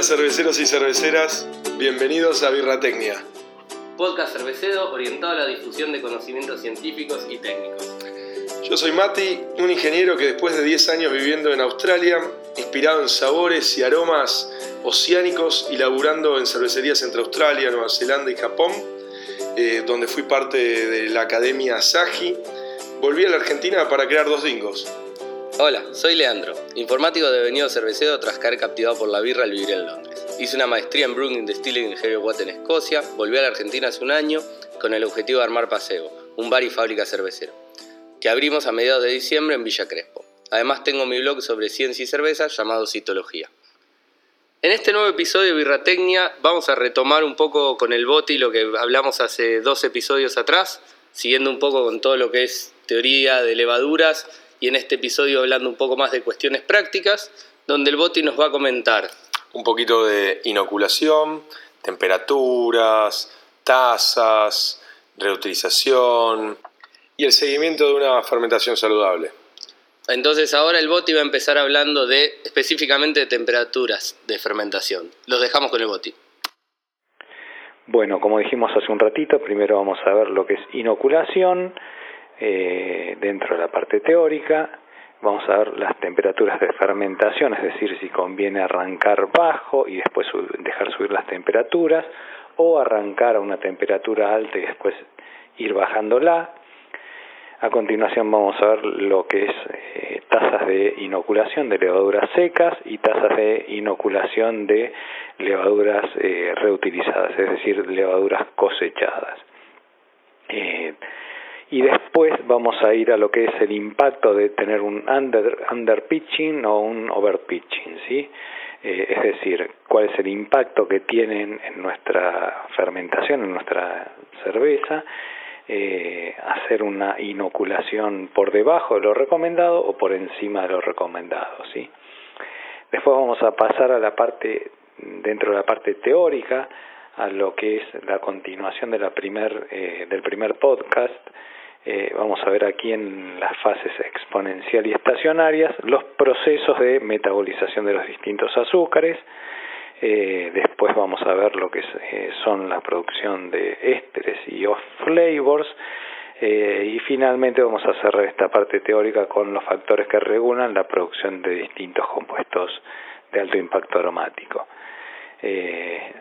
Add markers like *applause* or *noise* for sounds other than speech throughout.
Hola cerveceros y cerveceras, bienvenidos a Birratecnia. Podcast cervecero orientado a la difusión de conocimientos científicos y técnicos. Yo soy Mati, un ingeniero que después de 10 años viviendo en Australia, inspirado en sabores y aromas oceánicos y laburando en cervecerías entre Australia, Nueva Zelanda y Japón, eh, donde fui parte de la Academia Asahi, volví a la Argentina para crear dos dingos. Hola, soy Leandro, informático devenido cervecero tras caer captivado por la birra al vivir en Londres. Hice una maestría en Brewing Distilling Heavy Watt en Escocia, volví a la Argentina hace un año con el objetivo de armar Paseo, un bar y fábrica cervecero, que abrimos a mediados de diciembre en Villa Crespo. Además tengo mi blog sobre ciencia y cerveza llamado Citología. En este nuevo episodio de Birratecnia vamos a retomar un poco con el boti lo que hablamos hace dos episodios atrás, siguiendo un poco con todo lo que es teoría de levaduras y en este episodio hablando un poco más de cuestiones prácticas, donde el Boti nos va a comentar un poquito de inoculación, temperaturas, tasas, reutilización y el seguimiento de una fermentación saludable. Entonces ahora el Boti va a empezar hablando de específicamente de temperaturas de fermentación. Los dejamos con el Boti. Bueno, como dijimos hace un ratito, primero vamos a ver lo que es inoculación, eh, dentro de la parte teórica. Vamos a ver las temperaturas de fermentación, es decir, si conviene arrancar bajo y después dejar subir las temperaturas, o arrancar a una temperatura alta y después ir bajándola. A continuación vamos a ver lo que es eh, tasas de inoculación de levaduras secas y tasas de inoculación de levaduras eh, reutilizadas, es decir, levaduras cosechadas. Y después vamos a ir a lo que es el impacto de tener un under, under pitching o un over pitching, ¿sí? Eh, es decir, cuál es el impacto que tienen en nuestra fermentación, en nuestra cerveza, eh, hacer una inoculación por debajo de lo recomendado o por encima de lo recomendado, ¿sí? Después vamos a pasar a la parte, dentro de la parte teórica, a lo que es la continuación de la primer, eh, del primer podcast, eh, vamos a ver aquí en las fases exponencial y estacionarias los procesos de metabolización de los distintos azúcares. Eh, después vamos a ver lo que eh, son la producción de ésteres y off flavors. y finalmente vamos a cerrar esta parte teórica con los factores que regulan la producción de distintos compuestos de alto impacto aromático.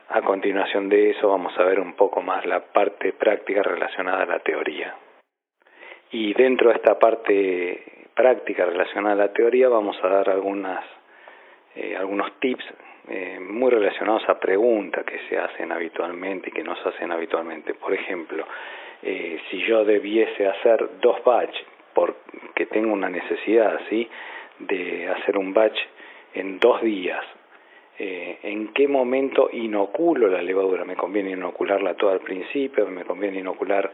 a continuación de eso vamos a ver un poco más la parte práctica relacionada a la teoría. Y dentro de esta parte práctica relacionada a la teoría vamos a dar algunas, eh, algunos tips eh, muy relacionados a preguntas que se hacen habitualmente y que nos hacen habitualmente. Por ejemplo, eh, si yo debiese hacer dos batch porque tengo una necesidad ¿sí? de hacer un batch en dos días, en qué momento inoculo la levadura. Me conviene inocularla todo al principio, me conviene inocular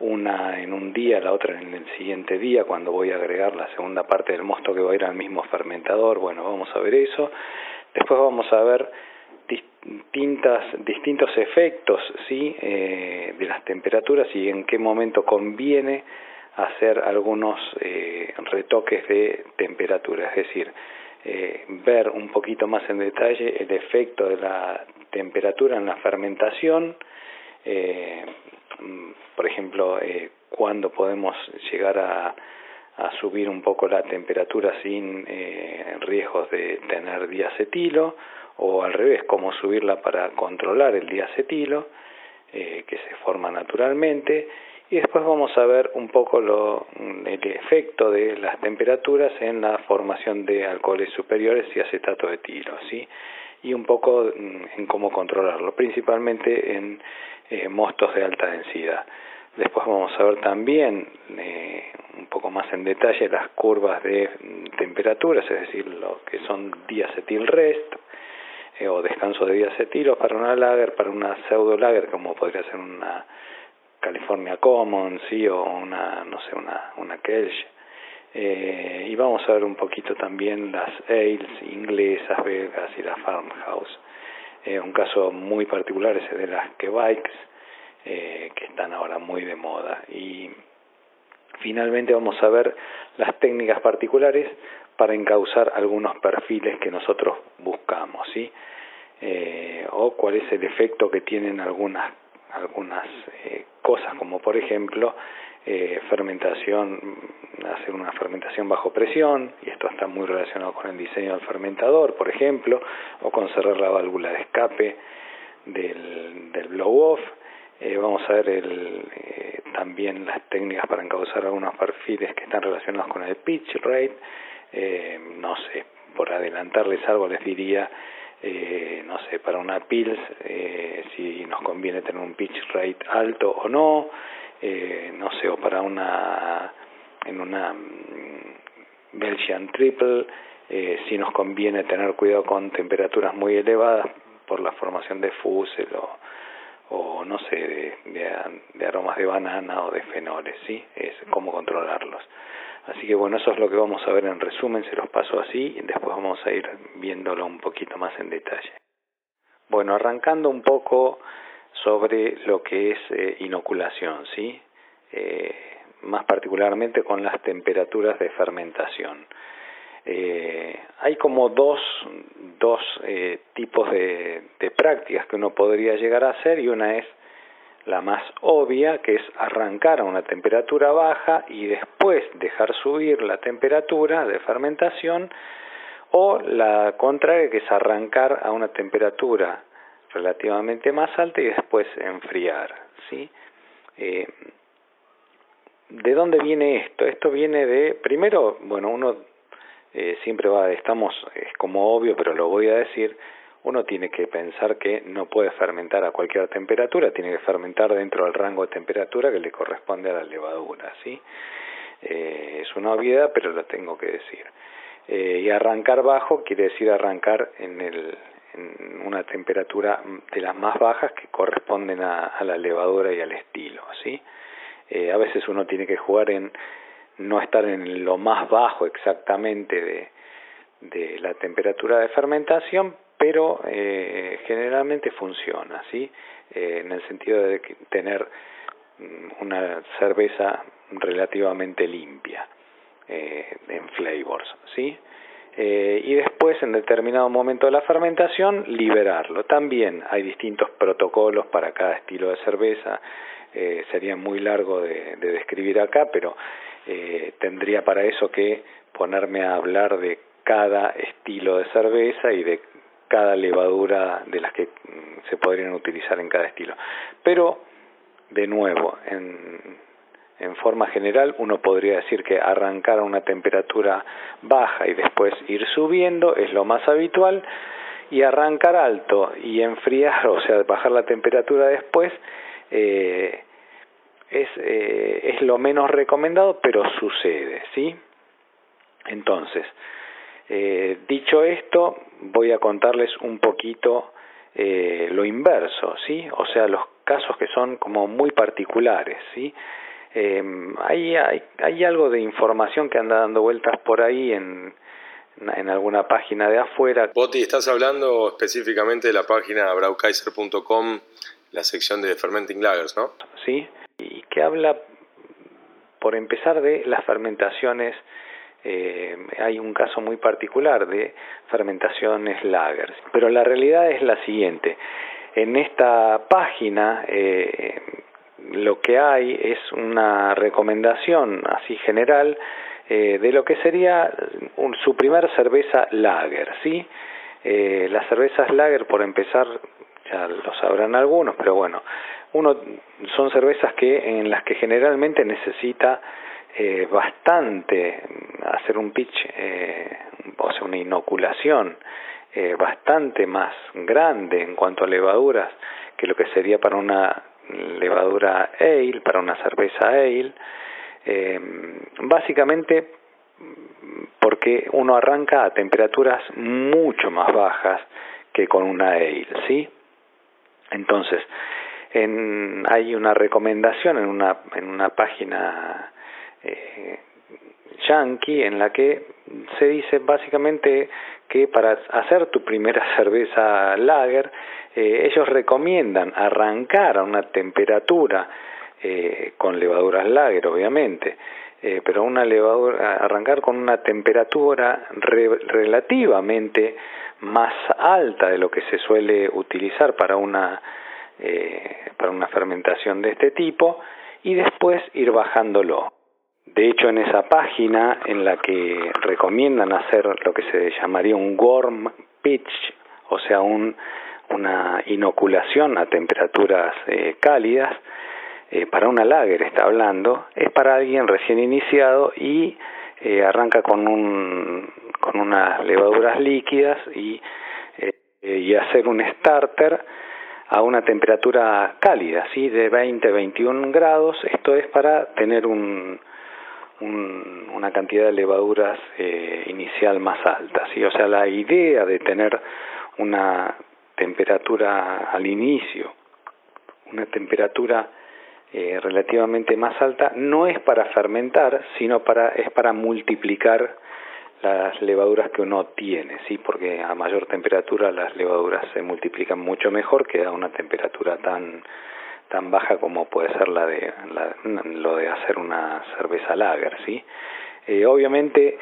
una en un día, la otra en el siguiente día, cuando voy a agregar la segunda parte del mosto que va a ir al mismo fermentador. Bueno, vamos a ver eso. Después vamos a ver distintas, distintos efectos ¿sí? Eh, de las temperaturas y en qué momento conviene hacer algunos eh, retoques de temperatura, es decir, eh, ver un poquito más en detalle el efecto de la temperatura en la fermentación, eh, Mm, por ejemplo, eh, cuándo podemos llegar a, a, subir un poco la temperatura sin eh, riesgos de tener diacetilo, o al revés, cómo subirla para controlar el diacetilo, eh, que se forma naturalmente, y después vamos a ver un poco lo, el efecto de las temperaturas en la formación de alcoholes superiores y acetato de etilo, ¿sí? y un poco mm, en cómo controlarlo, principalmente en eh, mostos de alta densidad. Después vamos a ver también eh, un poco más en detalle las curvas de mm, temperaturas, es decir, lo que son diacetil rest eh, o descanso de diacetilo para una lager, para una pseudo lager como podría ser una California Common, sí, o una, no sé, una, una Kelch. Eh, y vamos a ver un poquito también las ales inglesas, belgas y la farmhouse. Eh, un caso muy particular es el de las Quebikes, eh, que están ahora muy de moda. Y finalmente vamos a ver las técnicas particulares para encauzar algunos perfiles que nosotros buscamos. ¿sí? eh, o cuál es el efecto que tienen algunas, algunas eh, cosas, como por ejemplo eh, fermentación, hacer una fermentación bajo presión, y esto está muy relacionado con el diseño del fermentador, por ejemplo, o con cerrar la válvula de escape del, blow-off. vamos a ver el, también las técnicas para encauzar algunos perfiles que están relacionados con el pitch rate. no sé, por adelantarles algo les diría eh, no sé, para una Pils, eh, si nos conviene tener un pitch rate alto o no, eh, no sé, o para una, en una mm, Belgian Triple, eh, si nos conviene tener cuidado con temperaturas muy elevadas por la formación de fusel o, o no sé, de, de, de aromas de banana o de fenoles, ¿sí? Es cómo controlarlos. Así que bueno, eso es lo que vamos a ver en resumen, se los paso así y después vamos a ir viéndolo un poquito más en detalle. Bueno, arrancando un poco sobre lo que es eh, inoculación, ¿sí? Eh, más particularmente con las temperaturas de fermentación. Eh, hay como dos, dos eh, tipos de, de prácticas que uno podría llegar a hacer y una es la más obvia, que es arrancar a una temperatura baja y después dejar subir la temperatura de fermentación, o la contraria, que es arrancar a una temperatura relativamente más alta y después enfriar. ¿sí? Eh, ¿De dónde viene esto? Esto viene de, primero, bueno, uno eh, siempre va, estamos, es como obvio, pero lo voy a decir, uno tiene que pensar que no puede fermentar a cualquier temperatura, tiene que fermentar dentro del rango de temperatura que le corresponde a la levadura, ¿sí? Eh, es una obviedad, pero lo tengo que decir. Eh, y arrancar bajo quiere decir arrancar en, el, en una temperatura de las más bajas que corresponden a, la levadura y al estilo, ¿sí? Eh, a veces uno tiene que jugar en no estar en lo más bajo exactamente de la temperatura de fermentación, pero eh, generalmente funciona, ¿sí? Eh, en el sentido de tener mm, una cerveza relativamente limpia eh, en flavors, ¿sí? Eh, y después, en determinado momento de la fermentación, liberarlo. También hay distintos protocolos para cada estilo de cerveza, sería muy largo de, de describir acá, pero tendría para eso que ponerme a hablar de cada estilo de cerveza y de cada levadura de las que mm, se podrían utilizar en cada estilo. Pero, de nuevo, en, en forma general uno podría decir que arrancar a una temperatura baja y después ir subiendo es lo más habitual y arrancar alto y enfriar, o sea, bajar la temperatura después, eh, es, eh, es lo menos recomendado, pero sucede, ¿sí? Entonces, eh, dicho esto, voy a contarles un poquito eh, lo inverso, ¿sí? O sea, los casos que son como muy particulares, ¿sí? Eh, hay, hay, hay algo de información que anda dando vueltas por ahí en, en alguna página de afuera. Boti, estás hablando específicamente de la página braukaiser.com, la sección de Fermenting Lagers, ¿no? Sí, y que habla, por empezar, de las fermentaciones eh, hay un caso muy particular de fermentaciones lagers. Pero la realidad es la siguiente. En esta página eh, lo que hay es una recomendación así general eh, de lo que sería un, su primer cerveza lager, ¿sí? Eh, las cervezas lager, por empezar, ya lo sabrán algunos, pero bueno, uno son cervezas que en las que generalmente necesita eh, bastante hacer un pitch, eh, o sea, una inoculación eh, bastante más grande en cuanto a levaduras que lo que sería para una levadura ale, para una cerveza ale, eh, básicamente porque uno arranca a temperaturas mucho más bajas que con una ale, ¿sí? Entonces, en, hay una recomendación en una, en una página eh, yankee en la que se dice básicamente que para hacer tu primera *laughs* cerveza lager eh, ellos recomiendan arrancar a una temperatura eh, con levaduras lager obviamente eh, pero una levadura arrancar con una temperatura re, relativamente más alta de lo que se suele utilizar para una, para una fermentación de este tipo y después ir bajándolo. De hecho, en esa página en la que recomiendan hacer lo que se llamaría un warm pitch, o sea, un, una inoculación a temperaturas eh, cálidas, eh, para una lager está hablando, es para alguien recién iniciado y eh, arranca con, un, con unas levaduras líquidas y, eh, y hacer un starter a una temperatura cálida, ¿sí? de 20-21 grados. Esto es para tener un, un, una cantidad de levaduras eh, inicial más alta. ¿sí? O sea, la idea de tener una temperatura al inicio, una temperatura eh, relativamente más alta, no es para fermentar, sino para, es para multiplicar las levaduras que uno tiene, ¿sí? porque a mayor temperatura las levaduras se multiplican mucho mejor que a una temperatura tan, tan baja como puede ser la de la, lo de hacer una cerveza lager, ¿sí? Eh, obviamente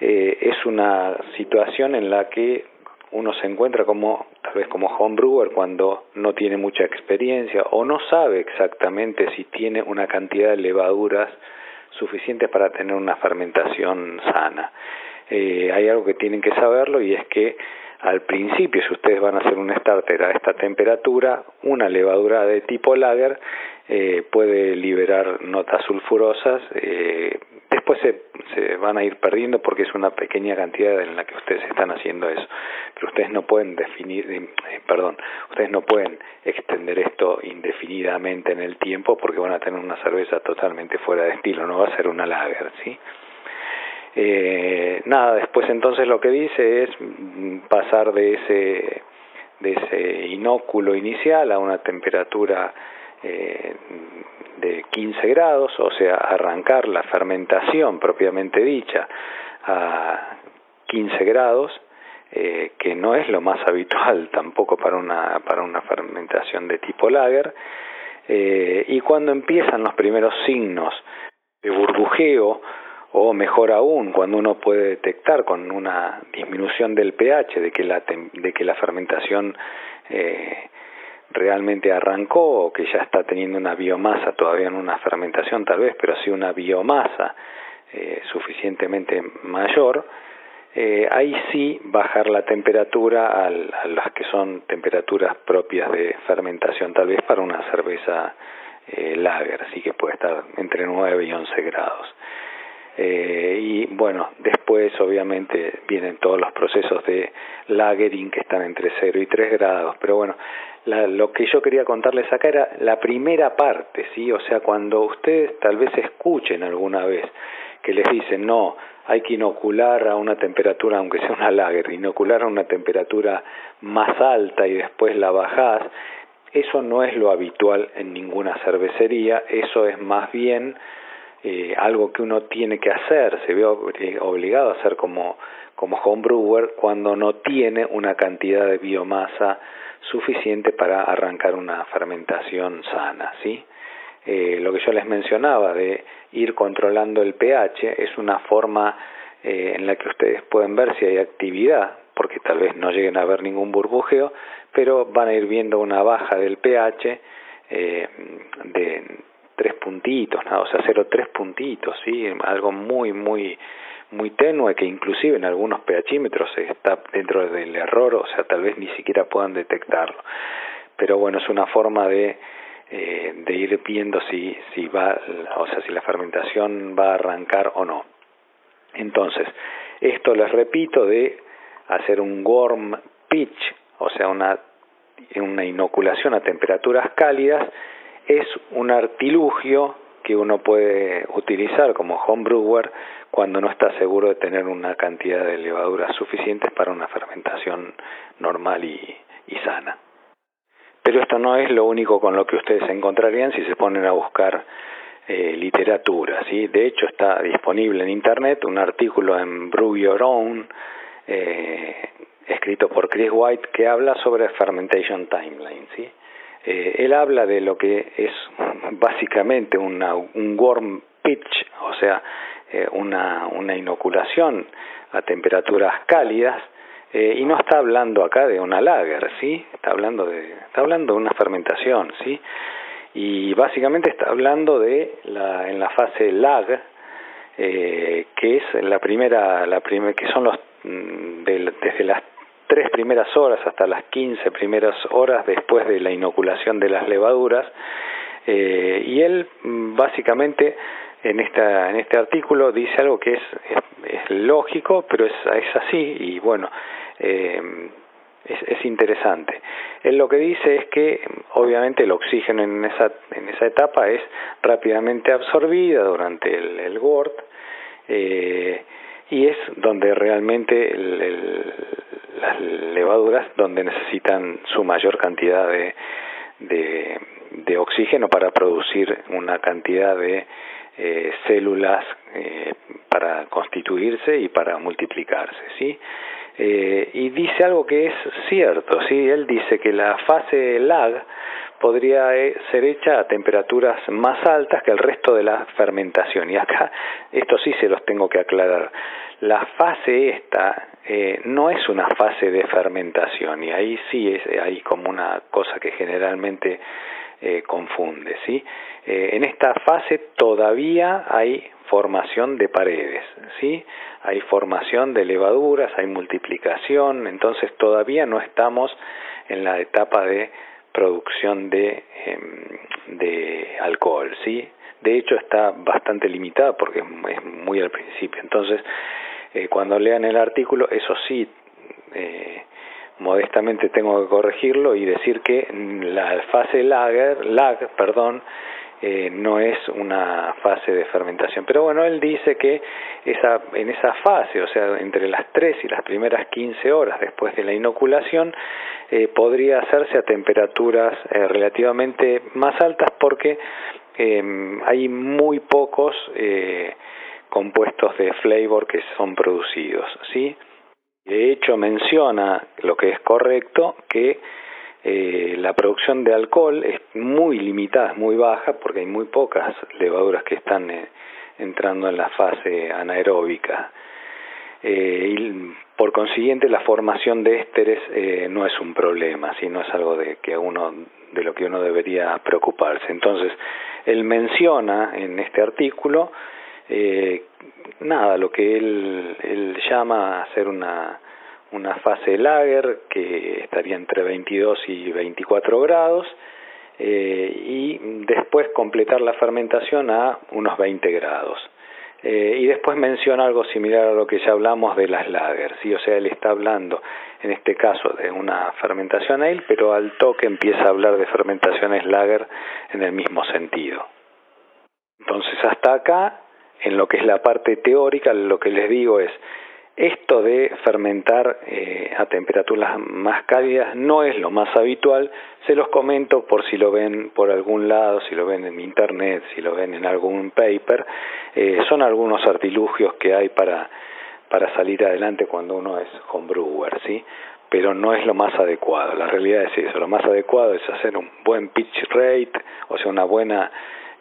eh, es una situación en la que uno se encuentra como tal vez como homebrewer cuando no tiene mucha experiencia o no sabe exactamente si tiene una cantidad de levaduras suficientes para tener una fermentación sana. Eh, hay algo que tienen que saberlo y es que al principio, si ustedes van a hacer un starter a esta temperatura, una levadura de tipo lager eh, puede liberar notas sulfurosas, eh, después se, se, van a ir perdiendo porque es una pequeña cantidad en la que ustedes están haciendo eso, pero ustedes no pueden definir, eh, perdón, ustedes no pueden extender esto indefinidamente en el tiempo porque van a tener una cerveza totalmente fuera de estilo, no va a ser una lager, ¿sí? Eh, nada, después entonces lo que dice es pasar de ese, de ese inóculo inicial a una temperatura eh, de 15 grados, o sea, arrancar la fermentación propiamente dicha a 15 grados, eh, que no es lo más habitual *laughs* tampoco para una, para una fermentación de tipo lager, y cuando empiezan los primeros signos de burbujeo, o mejor aún, cuando uno puede detectar con una disminución del pH de que la, de que la fermentación eh, realmente arrancó o que ya está teniendo una biomasa, todavía no una fermentación tal vez, pero sí una biomasa eh, suficientemente mayor, eh, ahí sí bajar la temperatura al, a las que son temperaturas propias de fermentación, tal vez para una cerveza eh, lager, así que puede estar entre 9 y 11 grados. Eh, y bueno, después obviamente vienen todos los procesos de lagering que están entre 0 y 3 grados, pero bueno, la, lo que yo quería contarles acá era la primera parte, ¿sí? O sea, cuando ustedes tal vez escuchen alguna vez que les dicen, no, hay que inocular a una temperatura, aunque sea una lager, inocular a una temperatura más alta y después la bajás, eso no es lo habitual en ninguna cervecería, eso es más bien eh, algo que uno tiene que hacer, se ve obligado a hacer como, como homebrewer cuando no tiene una cantidad de biomasa suficiente para arrancar una fermentación sana, ¿sí? Eh, lo que yo les mencionaba de ir controlando el pH es una forma eh, en la que ustedes pueden ver si hay actividad, porque tal vez no lleguen a ver ningún burbujeo, pero van a ir viendo una baja del pH eh, de tres puntitos, o sea, cero tres puntitos, ¿sí? algo muy, muy, muy tenue que inclusive en algunos pHímetros está dentro del error, o sea, tal vez ni siquiera puedan detectarlo. Pero bueno, es una forma de, eh, de ir viendo si, si va, o sea, si la fermentación va a arrancar o no. Entonces, esto les repito de hacer un warm pitch, o sea, una, una inoculación a temperaturas cálidas, es un artilugio que uno puede utilizar como homebrewer cuando no está seguro de tener una cantidad de levaduras suficientes para una fermentación normal y, sana. Pero esto no es lo único con lo que ustedes se encontrarían si se ponen a buscar eh, literatura. ¿sí? De hecho, está disponible en Internet un artículo en Brew Your Own, eh, escrito por Chris White, que habla sobre fermentation timeline. ¿sí? Eh, él habla de lo que es básicamente una, un warm pitch, o sea, eh, una, una inoculación a temperaturas cálidas, Eh, y no está hablando acá de una lager, ¿sí? Está hablando de, está hablando de una fermentación, ¿sí? Y básicamente está hablando de la, en la fase lag, eh, que es la primera, la primera, que son los, mm, desde las tres primeras horas hasta las quince primeras horas después de la inoculación de las levaduras, eh, y él mm, básicamente en, esta, en este artículo dice algo que es, es, lógico, pero es, es, así y bueno, eh, es, es, interesante. Él lo que dice es que obviamente el oxígeno en esa, en esa etapa es rápidamente absorbido durante el, el y es donde realmente el, las levaduras donde necesitan su mayor cantidad de, de, de oxígeno para producir una cantidad de eh, células eh, para constituirse y para multiplicarse, ¿sí? Eh, y dice algo que es cierto, ¿sí? Él dice que la fase lag podría eh, ser hecha a temperaturas más altas que el resto de la fermentación. Y acá, esto sí se los tengo que aclarar. La fase esta eh, no es una fase de fermentación y ahí sí es, hay como una cosa que generalmente eh, confunde. ¿sí? Eh, en esta fase todavía hay formación de paredes, ¿sí? hay formación de levaduras, hay multiplicación, entonces todavía no estamos en la etapa de producción de, em, de alcohol, ¿sí? De hecho está bastante limitada porque es muy al principio. Entonces, eh, cuando lean el artículo, eso sí, eh, modestamente tengo que corregirlo y decir que la fase lager, lag, perdón, eh, no es una fase de fermentación. Pero bueno, él dice que esa, en esa fase, o sea, entre las 3 y las primeras 15 horas después de la inoculación, eh, podría hacerse a temperaturas eh, relativamente más altas porque em, hay muy pocos compuestos de flavor que son producidos, ¿sí? De hecho, menciona lo que es correcto, que eh, la producción de alcohol es muy limitada, es muy baja, porque hay muy pocas levaduras que están eh, entrando en la fase anaeróbica. Eh, y por consiguiente, la formación de ésteres eh, no es un problema, sino es algo de que uno de lo que uno debería preocuparse. Entonces, él menciona en este artículo eh, nada, lo que él, llama hacer una, una fase lager que estaría entre 22 y 24 grados eh, y después completar la fermentación a unos 20 grados. Eh, y después menciona algo similar a lo que ya hablamos de las lagers, ¿sí? o sea, él está hablando en este caso de una fermentación ale, pero al toque empieza a hablar de fermentaciones lager en el mismo sentido. Entonces, hasta acá en lo que es la parte teórica, lo que les digo es, esto de fermentar eh, a temperaturas más cálidas no es lo más habitual, se los comento por si lo ven por algún lado, si lo ven en internet, si lo ven en algún paper, eh, son algunos artilugios que hay para, para salir adelante cuando uno es homebrewer, ¿sí? pero no es lo más adecuado, la realidad es eso, lo más adecuado es hacer un buen pitch rate, o sea, una buena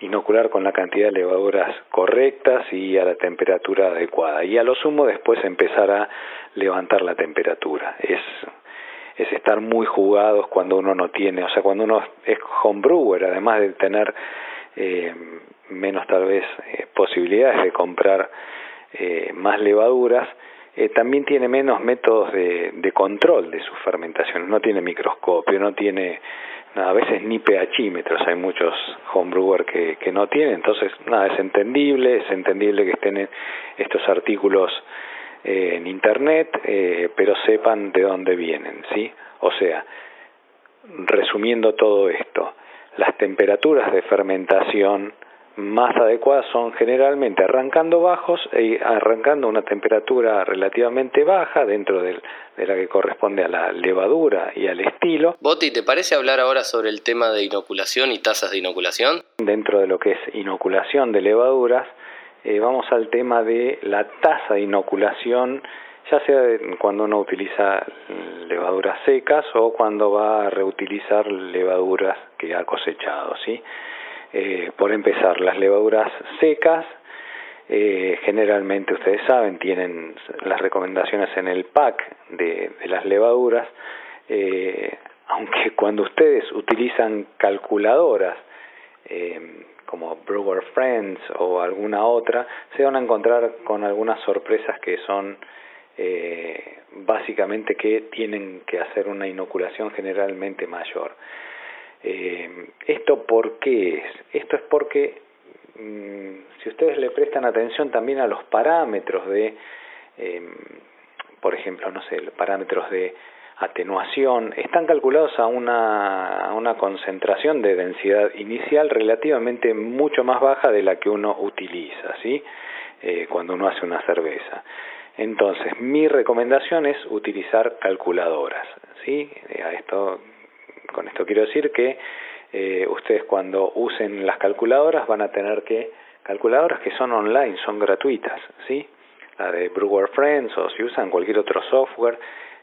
inocular con la cantidad de levaduras correctas y a la temperatura adecuada. Y a lo sumo después empezar a levantar la temperatura. Es, es estar muy jugados cuando uno no tiene, o sea, cuando uno es homebrewer, además de tener eh, menos tal vez eh, posibilidades de comprar eh, más levaduras, eh, también tiene menos métodos de, de control de sus fermentaciones, no tiene microscopio, no tiene a veces ni pHímetros, hay muchos homebrewers que, que no tienen, entonces nada, es entendible, es entendible que estén estos artículos eh, en internet, eh, pero sepan de dónde vienen, ¿sí? O sea, resumiendo todo esto, las temperaturas de fermentación más adecuadas son generalmente arrancando bajos y arrancando una temperatura relativamente baja dentro de la que corresponde a la levadura y al estilo. Boti, ¿te parece hablar ahora sobre el tema de inoculación y tasas de inoculación? Dentro de lo que es inoculación de levaduras, eh, vamos al tema de la tasa de inoculación, ya sea cuando uno utiliza levaduras secas o cuando va a reutilizar levaduras que ha cosechado, ¿sí? Eh, por empezar, las levaduras secas Eh, generalmente ustedes saben, tienen las recomendaciones en el pack de, las levaduras, eh, aunque *laughs* cuando ustedes utilizan calculadoras eh, como Brewer Friends o alguna otra, se van a encontrar con algunas sorpresas que son básicamente que tienen que hacer una inoculación generalmente mayor. ¿Esto por qué es? Esto es porque Mm, si ustedes le prestan atención también a los parámetros de, em, por ejemplo, no sé, los parámetros de atenuación, están calculados a una, una concentración de densidad inicial relativamente mucho más baja de la que uno utiliza, ¿sí? Eh, cuando uno hace una cerveza. Entonces, mi recomendación es utilizar calculadoras, ¿sí? Eh, a esto, con esto quiero decir que eh, ustedes cuando usen las calculadoras van a tener que, calculadoras que son online, son gratuitas, ¿sí? La de Brewer Friends o si usan cualquier otro software,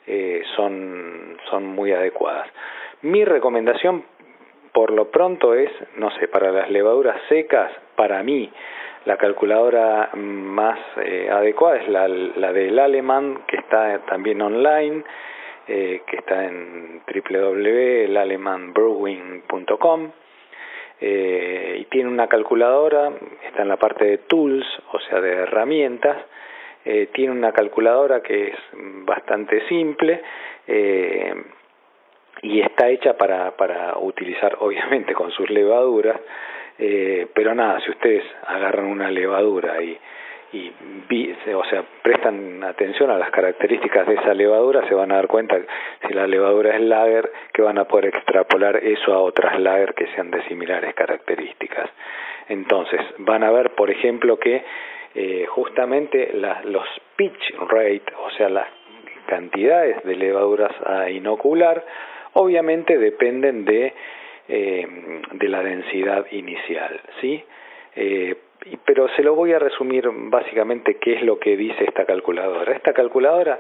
eh, son, son muy adecuadas. Mi recomendación por lo pronto es, no sé, para las levaduras secas, para mí, la calculadora más eh, adecuada es la, la del alemán, que está también online, eh, que está en www.alemanbrewing.com eh, y tiene una calculadora, está en la parte de tools, o sea, de herramientas, eh, tiene una calculadora que es bastante simple eh, y está hecha para, para utilizar *laughs* obviamente con sus levaduras, pero nada, si ustedes agarran una levadura y y o sea, prestan atención a las características de esa levadura, se van a dar cuenta si la levadura es lager, que van a poder extrapolar eso a otras lager que sean de similares características. Entonces, van a ver, por ejemplo, que eh, justamente los pitch rate, o sea, las cantidades de levaduras a inocular, obviamente dependen de, eh, de la densidad inicial, ¿sí? Eh, pero se lo voy a resumir básicamente qué es lo que dice esta calculadora. Esta calculadora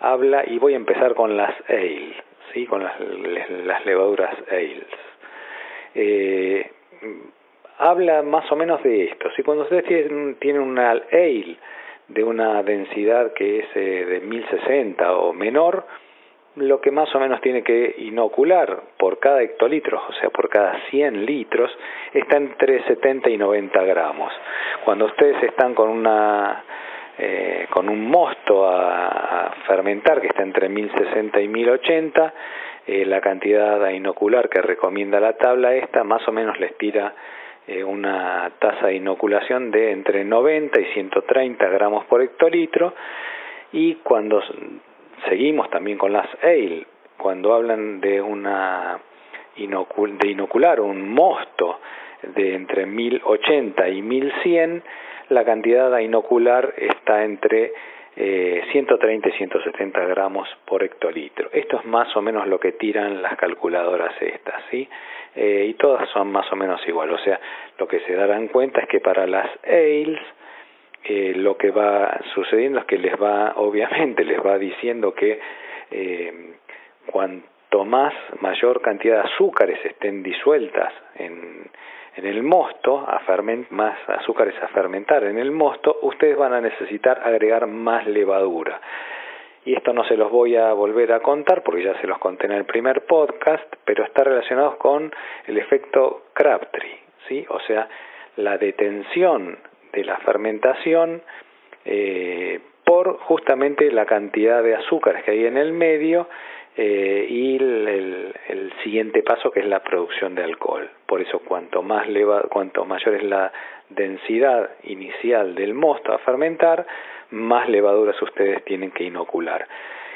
habla, y voy a empezar con las ale, ¿sí? con las, las levaduras ales. Eh, habla más o menos de esto. Si cuando ustedes tienen, una ale de una densidad que es eh, de 1060 o menor, lo que más o menos tiene que inocular por cada hectolitro, o sea, por cada 100 litros, está entre 70 y 90 gramos. Cuando ustedes están con una eh, con un mosto a, fermentar que está entre 1060 y 1080, eh, la cantidad a inocular que recomienda la tabla esta más o menos les tira eh, una tasa de inoculación de entre 90 y 130 gramos por hectolitro y cuando seguimos también con las ale, cuando hablan de una de inocular un mosto de entre 1080 y 1100, la cantidad a inocular está entre eh, 130 y 170 gramos por hectolitro. Esto es más o menos lo que tiran las calculadoras estas, ¿sí? Eh, y todas son más o menos igual. O sea, lo que se darán cuenta es que para las ales eh, lo que va sucediendo es que les va, *laughs* obviamente, les va diciendo que eh, cuanto más mayor cantidad de azúcares estén disueltas en, en el mosto, a más azúcares a fermentar en el mosto, ustedes van a necesitar agregar más levadura. Y esto no se los voy a volver a contar porque ya se los conté en el primer podcast, pero está relacionado con el efecto Crabtree, ¿sí? O sea, la detención de la fermentación eh, por justamente la cantidad de azúcares que hay en el medio eh, y el, siguiente paso que es la producción de alcohol. Por eso cuanto más cuanto mayor es la densidad inicial del mosto a fermentar, más levaduras ustedes tienen que inocular.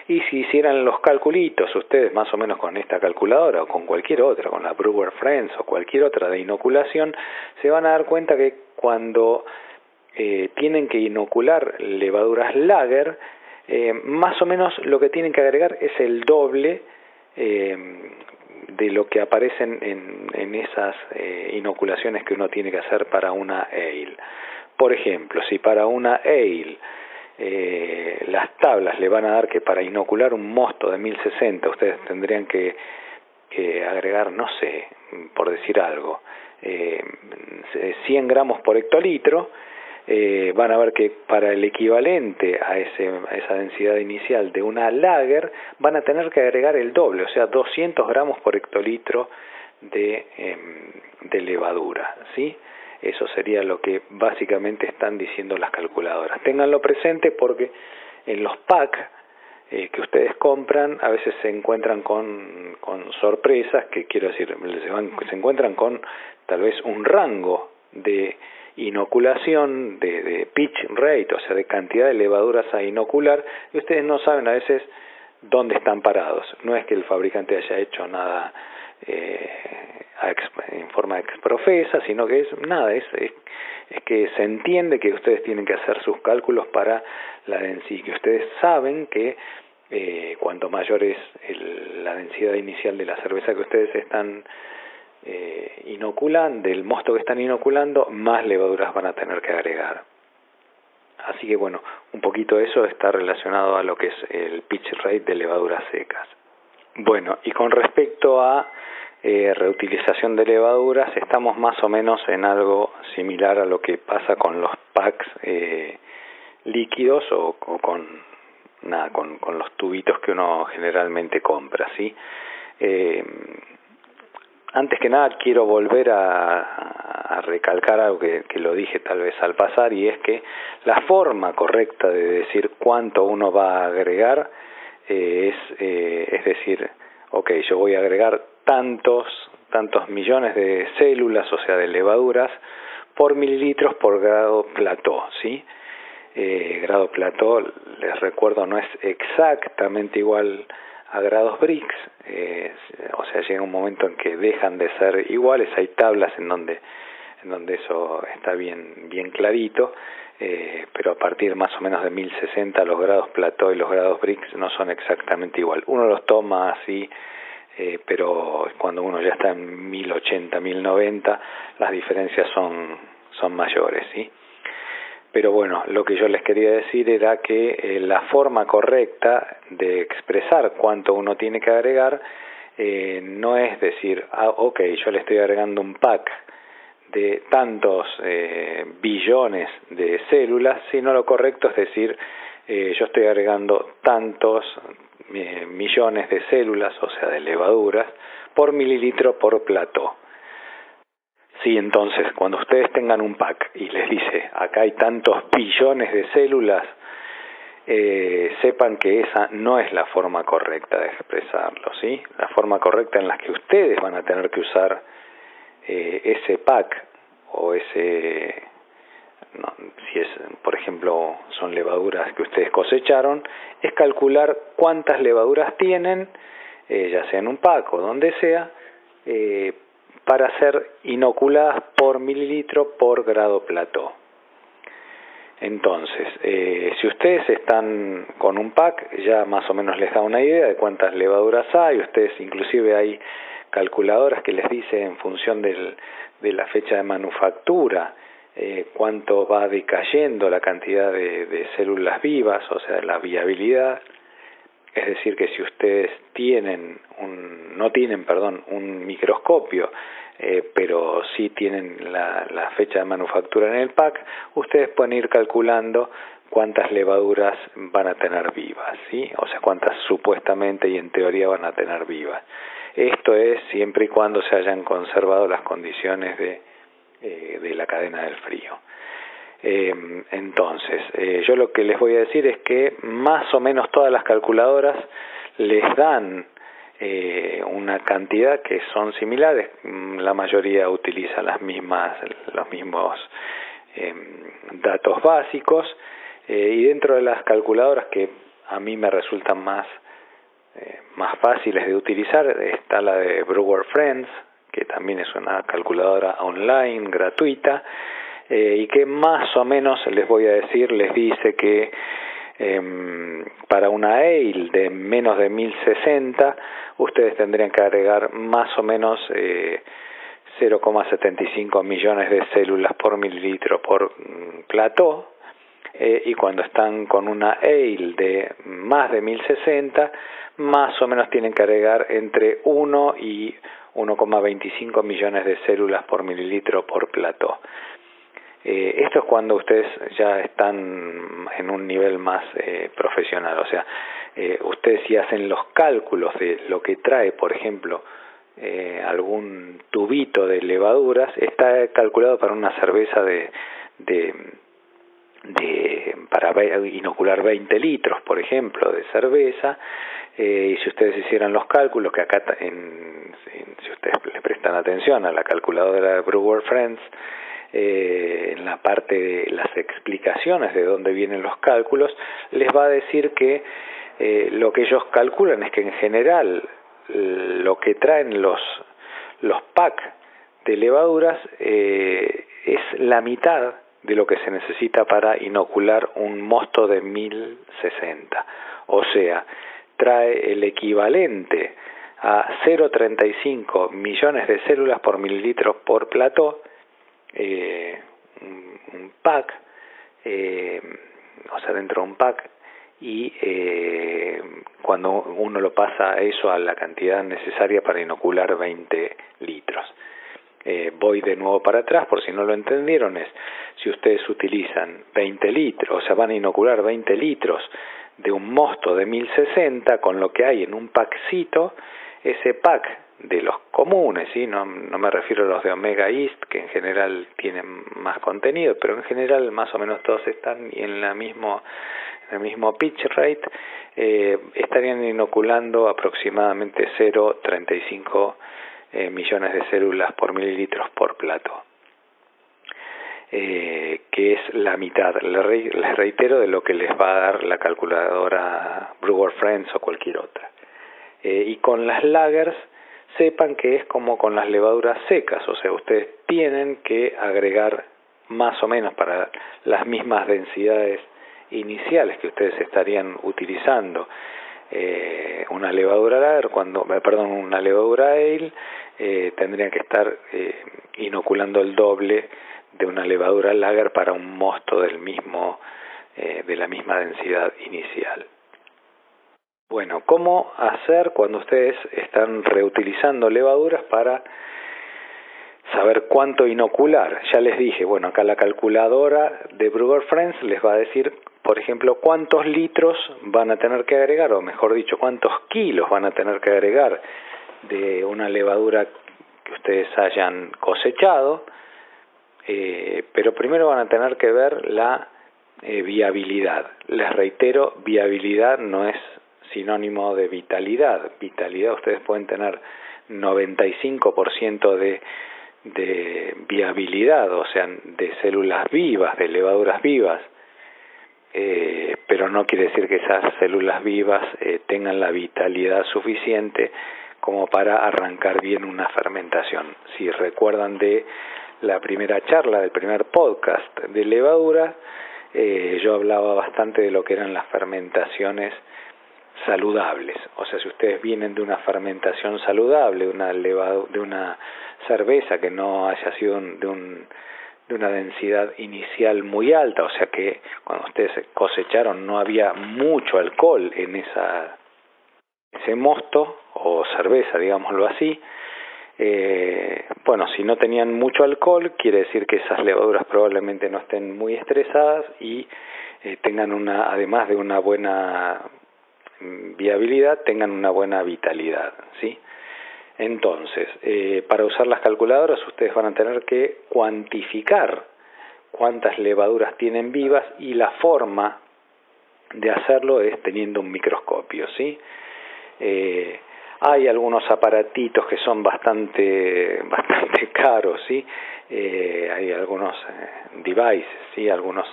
Y si hicieran los calculitos ustedes más o menos con esta calculadora o con cualquier otra, con la Brewer Friends o cualquier otra de inoculación, se van a dar cuenta que cuando eh, tienen que inocular levaduras lager, eh, más o menos lo que tienen que agregar es el doble eh, de lo que aparecen en, en esas inoculaciones que uno tiene que hacer para una ale. Por ejemplo, si para una ale las tablas le van a dar que para inocular un mosto de 1060 ustedes tendrían que, que agregar, no sé, por decir algo, 100 gramos por hectolitro, eh, van a ver que para el equivalente a, ese, esa densidad inicial de una lager van a tener que agregar el doble, o sea, 200 gramos por hectolitro de, em, de levadura, ¿sí? Eso sería lo que básicamente están diciendo las calculadoras. Ténganlo presente porque en los packs eh, que ustedes compran a veces se encuentran con, sorpresas, que quiero decir, se encuentran con tal vez un rango de inoculación, de, de pitch rate, o sea, de cantidad de levaduras a inocular, y ustedes no saben a veces dónde están parados. No es que el fabricante haya hecho nada eh, en forma exprofesa, sino que es nada, es, es, que se entiende que ustedes tienen que hacer sus cálculos para la densidad, que ustedes saben que eh, cuanto mayor es el, la densidad inicial de la cerveza que ustedes están eh, inoculan, del mosto que están inoculando, más levaduras van a tener que agregar. Así que bueno, un poquito eso está relacionado a lo que es el pitch rate de levaduras secas. Bueno, y con respecto a eh, reutilización de levaduras, estamos más o menos en algo similar a lo que pasa con los packs eh, líquidos o, con, nada, con, con, los tubitos que uno generalmente compra, ¿sí? Eh, antes que nada quiero volver a, recalcar algo que, que, lo dije tal vez al pasar y es que la forma correcta de decir cuánto uno va a agregar eh, es, eh, es decir, ok, yo voy a agregar tantos, tantos millones de células, o sea, de levaduras, por mililitros por grado plató, ¿sí? Eh, grado plató, les recuerdo, no es exactamente igual a grados Brix, eh, o sea, llega un momento en que dejan de ser iguales, hay tablas en donde, en donde eso está bien, bien clarito, eh, pero a partir más o menos de 1060 los grados plató y los grados Brix no son exactamente igual. Uno los toma así, eh, pero cuando uno ya está en 1080, 1090, las diferencias son, son mayores, ¿sí? Pero bueno, lo que yo les quería decir era que eh, la forma correcta de expresar cuánto uno tiene que agregar eh, no es decir, ah, ok, yo le estoy agregando un pack de tantos eh, billones de células, sino lo correcto es decir, eh, yo estoy agregando tantos millones de células, o sea, de levaduras, por mililitro por plato. Sí, entonces, cuando ustedes tengan un pack y les dice, acá hay tantos billones de células, eh, sepan que esa no es la forma correcta de expresarlo, ¿sí? La forma correcta en la que ustedes van a tener que usar eh, ese pack o ese, no, si es, por ejemplo, son levaduras que ustedes cosecharon, es calcular cuántas levaduras tienen, eh, ya sea en un pack o donde sea, para ser inoculadas por mililitro por grado plató. Entonces, eh, si ustedes están con un pack, ya más o menos les da una idea de cuántas levaduras hay, ustedes inclusive hay calculadoras que les dice en función del, de la fecha de manufactura eh, cuánto va decayendo la cantidad de, de células vivas, o sea, la viabilidad, es decir, que si ustedes tienen un, no tienen, perdón, un microscopio, eh, pero sí tienen la, la, fecha de manufactura en el pack, ustedes pueden ir calculando cuántas levaduras van a tener vivas, ¿sí? O sea, cuántas supuestamente y en teoría van a tener vivas. Esto es siempre y cuando se hayan conservado las condiciones de, eh, de la cadena del frío. Eh, entonces, eh, yo lo que les voy a decir es que más o menos todas las calculadoras les dan eh, una cantidad que son similares, mm, la mayoría utiliza las mismas, los mismos eh, datos básicos. Eh, y dentro de las calculadoras que a mí me resultan más, más fáciles de utilizar está la de Brewer Friends, que también es una calculadora online gratuita eh, y que más o menos les voy a decir, les dice que eh, para una ale de menos de 1060 ustedes tendrían que agregar más o menos eh, 0,75 millones de células por mililitro por mm, plató eh, y cuando están con una ale de más de 1060 más o menos tienen que agregar entre 1 y 1,25 millones de células por mililitro por plató. Eh, esto es cuando ustedes ya están en un nivel más eh, profesional, o sea, eh, ustedes si hacen los cálculos de lo que trae, por ejemplo, algún tubito de levaduras, está calculado para una cerveza de, de, de para inocular 20 litros, por ejemplo, de cerveza, y si ustedes hicieran los cálculos, que acá, en, si ustedes le prestan atención a la calculadora de Brewer Friends, eh, en la parte de las explicaciones de dónde vienen los cálculos, les va a decir que eh, lo que ellos calculan es que en general lo que traen los, los de levaduras eh, es la mitad de lo que se necesita para inocular un mosto de 1060. O sea, trae el equivalente a 0,35 millones de células por mililitro por plató eh, un, pack, eh, o sea, dentro de un pack, y eh, cuando uno lo pasa eso a la cantidad necesaria para inocular 20 litros. Eh, voy de nuevo para atrás, por si no lo entendieron, es si ustedes utilizan 20 litros, o sea, van a inocular 20 litros de un mosto de 1060 con lo que hay en un packcito, ese pack de los comunes, ¿sí? no, no me refiero a los de Omega East, que en general tienen más contenido, pero en general más o menos todos están en la mismo, en el mismo pitch rate, eh, estarían inoculando aproximadamente 0,35 eh, millones de células por mililitros por plato. Eh, que es la mitad, les reitero, de lo que les va a dar la calculadora Brewer Friends o cualquier otra. Y con las lagers sepan que es como con las levaduras secas, o sea, ustedes tienen que agregar más o menos para las mismas densidades iniciales que ustedes estarían utilizando. Eh, una levadura cuando eh, perdón una levadura ale eh, tendrían que estar eh, inoculando el doble de una levadura lager para un mosto del mismo de la misma densidad inicial bueno, ¿cómo hacer cuando ustedes están reutilizando levaduras para saber cuánto inocular? Ya les dije, bueno, acá la calculadora de Brewer Friends les va a decir, por ejemplo, cuántos litros van a tener que agregar, o mejor dicho, cuántos kilos van a tener que agregar de una levadura que ustedes hayan cosechado, eh, pero primero van a tener que ver la eh, viabilidad. Les reitero, viabilidad no es sinónimo de vitalidad. Vitalidad, ustedes pueden tener 95% de, de viabilidad, o sea, de células vivas, de levaduras vivas, eh, pero no quiere decir que esas células vivas eh, tengan la vitalidad suficiente como para arrancar bien una fermentación. Si recuerdan de la primera charla, del primer podcast de levadura, eh, yo hablaba bastante de lo que eran las fermentaciones saludables. O sea, si ustedes vienen de una fermentación saludable, de una, de una cerveza que no haya sido de, un, de una densidad inicial muy alta, o sea que cuando ustedes cosecharon no había mucho alcohol en esa, ese mosto o cerveza, digámoslo así, eh, bueno, si no tenían mucho alcohol, quiere decir que esas levaduras probablemente no estén muy estresadas y eh, tengan una, además de una buena viabilidad tengan una buena vitalidad, ¿sí? Entonces, eh, para usar las calculadoras ustedes van a tener que cuantificar cuántas levaduras tienen vivas y la forma de hacerlo es teniendo un microscopio, ¿sí? Eh, hay algunos aparatitos que son bastante *laughs* bastante caros, ¿sí? Eh, hay algunos devices, ¿sí? Algunos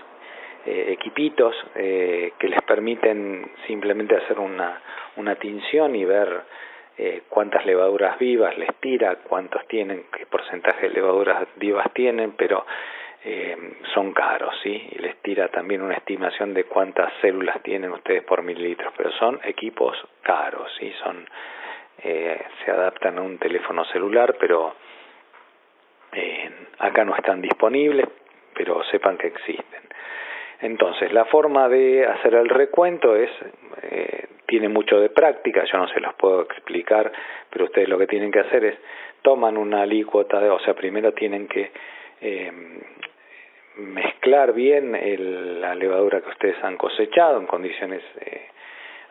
eh, equipitos eh, que les permiten simplemente hacer una, una tinción y ver eh, cuántas levaduras vivas les tira, cuántos tienen, qué porcentaje de levaduras vivas tienen, pero eh, son caros, ¿sí? Y les tira también una estimación de cuántas células tienen ustedes por mililitros, pero son equipos caros, ¿sí? Son, eh, se adaptan a un teléfono celular, pero eh, acá no están disponibles, pero sepan que existen. Entonces, la forma de hacer el recuento es, eh, tiene mucho de práctica, yo no se los puedo explicar, pero ustedes lo que tienen que hacer es, toman una alícuota, de, o sea, primero tienen que eh, mezclar bien la levadura que ustedes han cosechado en condiciones eh,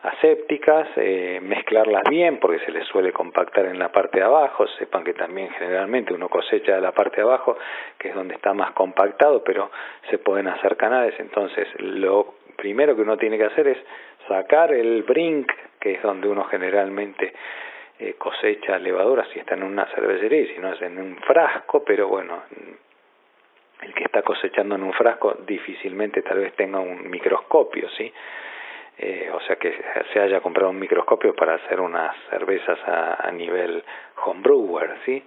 asépticas, eh, mezclarlas bien porque se les suele compactar en la parte de abajo, sepan que también generalmente uno cosecha de la parte de abajo, que es donde está más compactado, pero se pueden hacer canales, entonces lo primero que uno tiene que hacer es sacar el brink, que es donde uno generalmente eh, cosecha levadura si está en una cervecería y si no es en un frasco, pero bueno, el que está cosechando en un frasco difícilmente tal vez tenga un microscopio, ¿sí? Eh, o sea que se haya comprado un microscopio para hacer unas cervezas a, nivel homebrewer, ¿sí?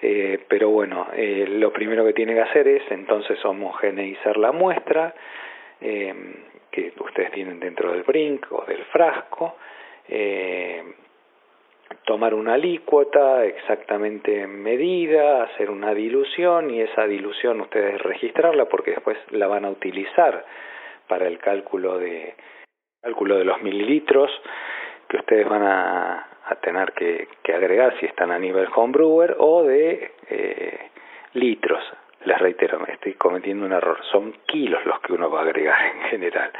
Eh, pero bueno, eh, lo primero que tiene que hacer es entonces homogeneizar la muestra que ustedes tienen dentro del brink o del frasco, tomar una alícuota exactamente medida, hacer una dilución y esa dilución ustedes registrarla porque después la van a utilizar para el cálculo de cálculo de los mililitros que ustedes van a, tener que, agregar si están a nivel homebrewer o de eh, litros. Les reitero, me estoy cometiendo un error. Son kilos los que uno va a agregar en general.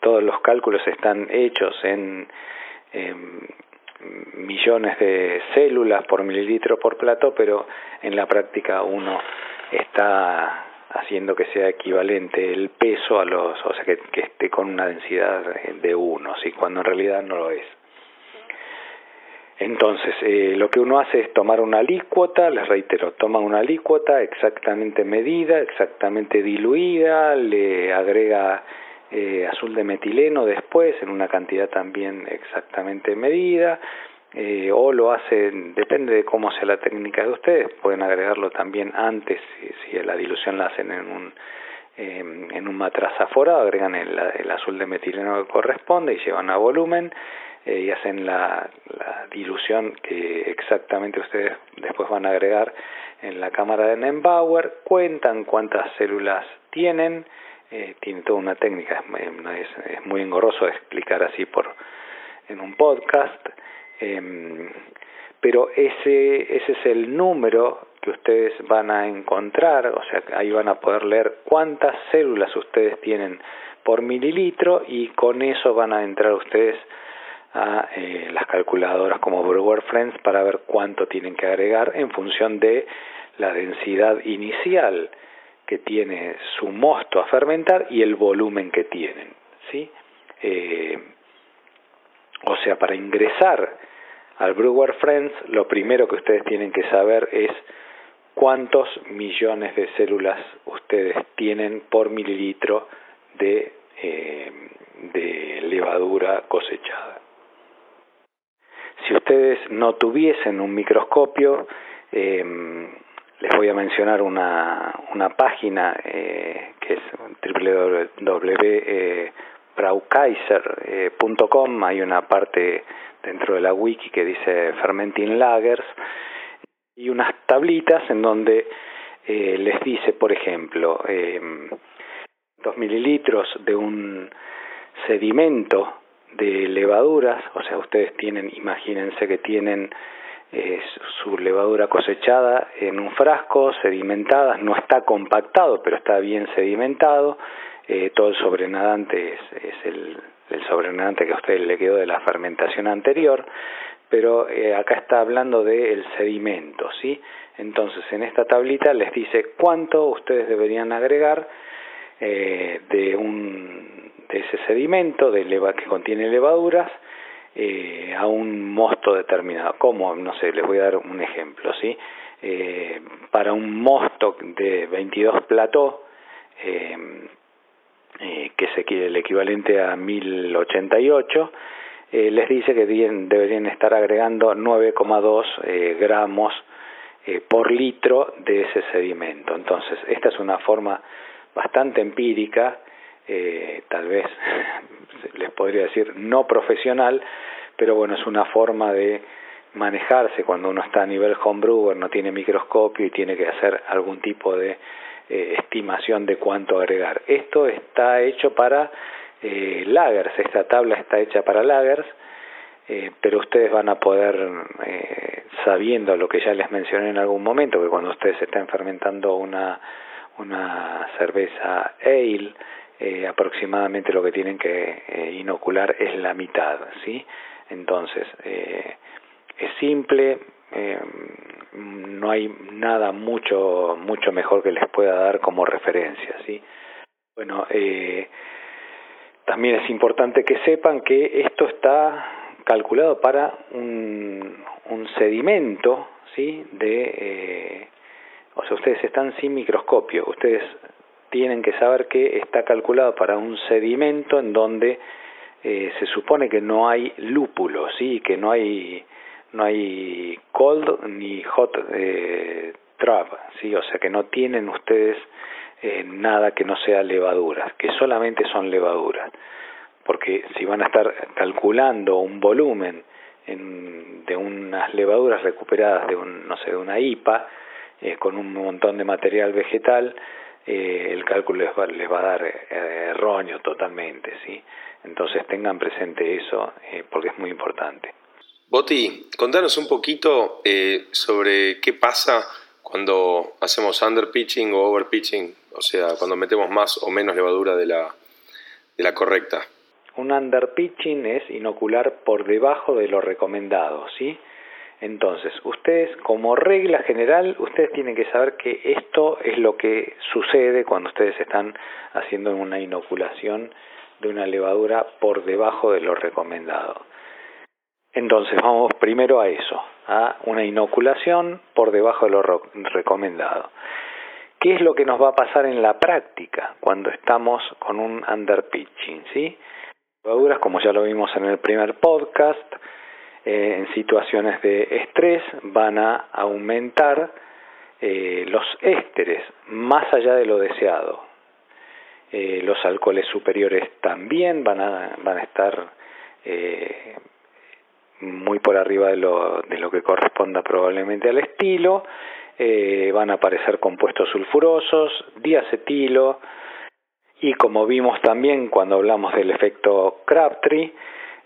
Todos los cálculos están hechos en, en millones de células por mililitro por plato, pero en la práctica uno está haciendo que sea equivalente el peso a los, o sea, que, que esté con una densidad de uno, ¿sí? cuando en realidad no lo es. Entonces, eh, lo que uno hace es tomar una alícuota, les reitero, toma una alícuota exactamente medida, exactamente diluida, le agrega eh, azul de metileno después en una cantidad también exactamente medida, eh, o lo hacen, depende de cómo sea la técnica de ustedes, pueden agregarlo también antes, si, la dilución la hacen en un, eh, en un matraz aforado, agregan el, el, azul de metileno que corresponde y llevan a volumen eh, y hacen la, dilución que exactamente ustedes después van a agregar en la cámara de Nembauer, cuentan cuántas células tienen, eh, tiene toda una técnica, es muy engorroso explicar así por en un podcast, eh, pero ese, ese es el número que ustedes van a encontrar, o sea, ahí van a poder leer cuántas células ustedes tienen por mililitro y con eso van a entrar ustedes a eh, las calculadoras como Brewer Friends para ver cuánto tienen que agregar en función de la densidad inicial que tiene su mosto a fermentar y el volumen que tienen, ¿sí? Eh, o sea, para ingresar al Brewer Friends, lo primero que ustedes tienen que saber es cuántos millones de células ustedes tienen por mililitro de, eh, levadura cosechada. Si ustedes no tuviesen un microscopio, eh, les voy a mencionar una, una página eh, que es www.braukaiser.com, hay una parte dentro de la wiki que dice Fermenting Lagers y unas tablitas en donde eh, les dice, por ejemplo, eh, mililitros de un sedimento de levaduras, o sea, ustedes tienen, imagínense que tienen eh, su levadura cosechada en un frasco, sedimentada, no está compactado, pero está bien sedimentado, eh, todo el sobrenadante es, es el, sobrenadante que a usted le quedó de la fermentación anterior, pero eh, acá está hablando del sedimento, ¿sí? Entonces, en esta tablita les dice cuánto ustedes deberían agregar eh, de, un, de ese sedimento de leva, que contiene levaduras eh, a un mosto determinado. ¿Cómo? No sé, les voy a dar un ejemplo, ¿sí? Para un mosto de 22 plató, eh, que es el equivalente a 1088, eh, les dice que deberían estar agregando 9,2 eh, gramos eh, por litro de ese sedimento. Entonces, esta es una forma bastante empírica, eh, tal vez *laughs* les podría decir no profesional, pero bueno, es una forma de manejarse cuando uno está a nivel homebrewer, no tiene microscopio y tiene que hacer algún tipo de eh, estimación de cuánto agregar. Esto está hecho para eh, lagers, esta tabla está hecha para lagers, eh, pero ustedes van a poder, eh, sabiendo lo que ya les mencioné en algún momento, que cuando ustedes estén fermentando una, una cerveza ale, aproximadamente lo que tienen que inocular es la mitad, ¿sí? Entonces, es simple, no hay nada mucho, mucho mejor que les pueda dar como referencia, ¿sí? Bueno, también es importante que sepan que esto está calculado para un, un sedimento, ¿sí? De, o sea, ustedes están sin microscopio, ustedes tienen que saber que está calculado para un sedimento en donde eh, se supone que no hay lúpulo, sí, que no hay no hay cold ni hot eh, trap, sí, o sea que no tienen ustedes eh, nada que no sea levaduras, que solamente son levaduras, porque si van a estar calculando un volumen en, de unas levaduras recuperadas de un no sé de una IPA eh, con un montón de material vegetal eh, el cálculo les va, les va a dar erróneo totalmente, ¿sí? Entonces tengan presente eso porque es muy importante. Boti, contanos un poquito sobre qué pasa cuando hacemos underpitching o overpitching, o sea, cuando metemos más o menos levadura de la, de la correcta. Un underpitching es inocular por debajo de lo recomendado, ¿sí? Entonces, ustedes como regla general, ustedes tienen que saber que esto es lo que sucede cuando ustedes están haciendo una inoculación de una levadura por debajo de lo recomendado. Entonces, vamos primero a eso, a una inoculación por debajo de lo recomendado. ¿Qué es lo que nos va a pasar en la práctica cuando estamos con un underpitching? ¿sí? Levaduras, como ya lo vimos en el primer podcast, eh, en situaciones de estrés van a aumentar eh, los ésteres más allá de lo deseado. Eh, los alcoholes superiores también van a, van a estar muy por arriba de lo, de lo que corresponda probablemente al estilo. van a aparecer compuestos sulfurosos, diacetilo, y como vimos también cuando hablamos del efecto Crabtree,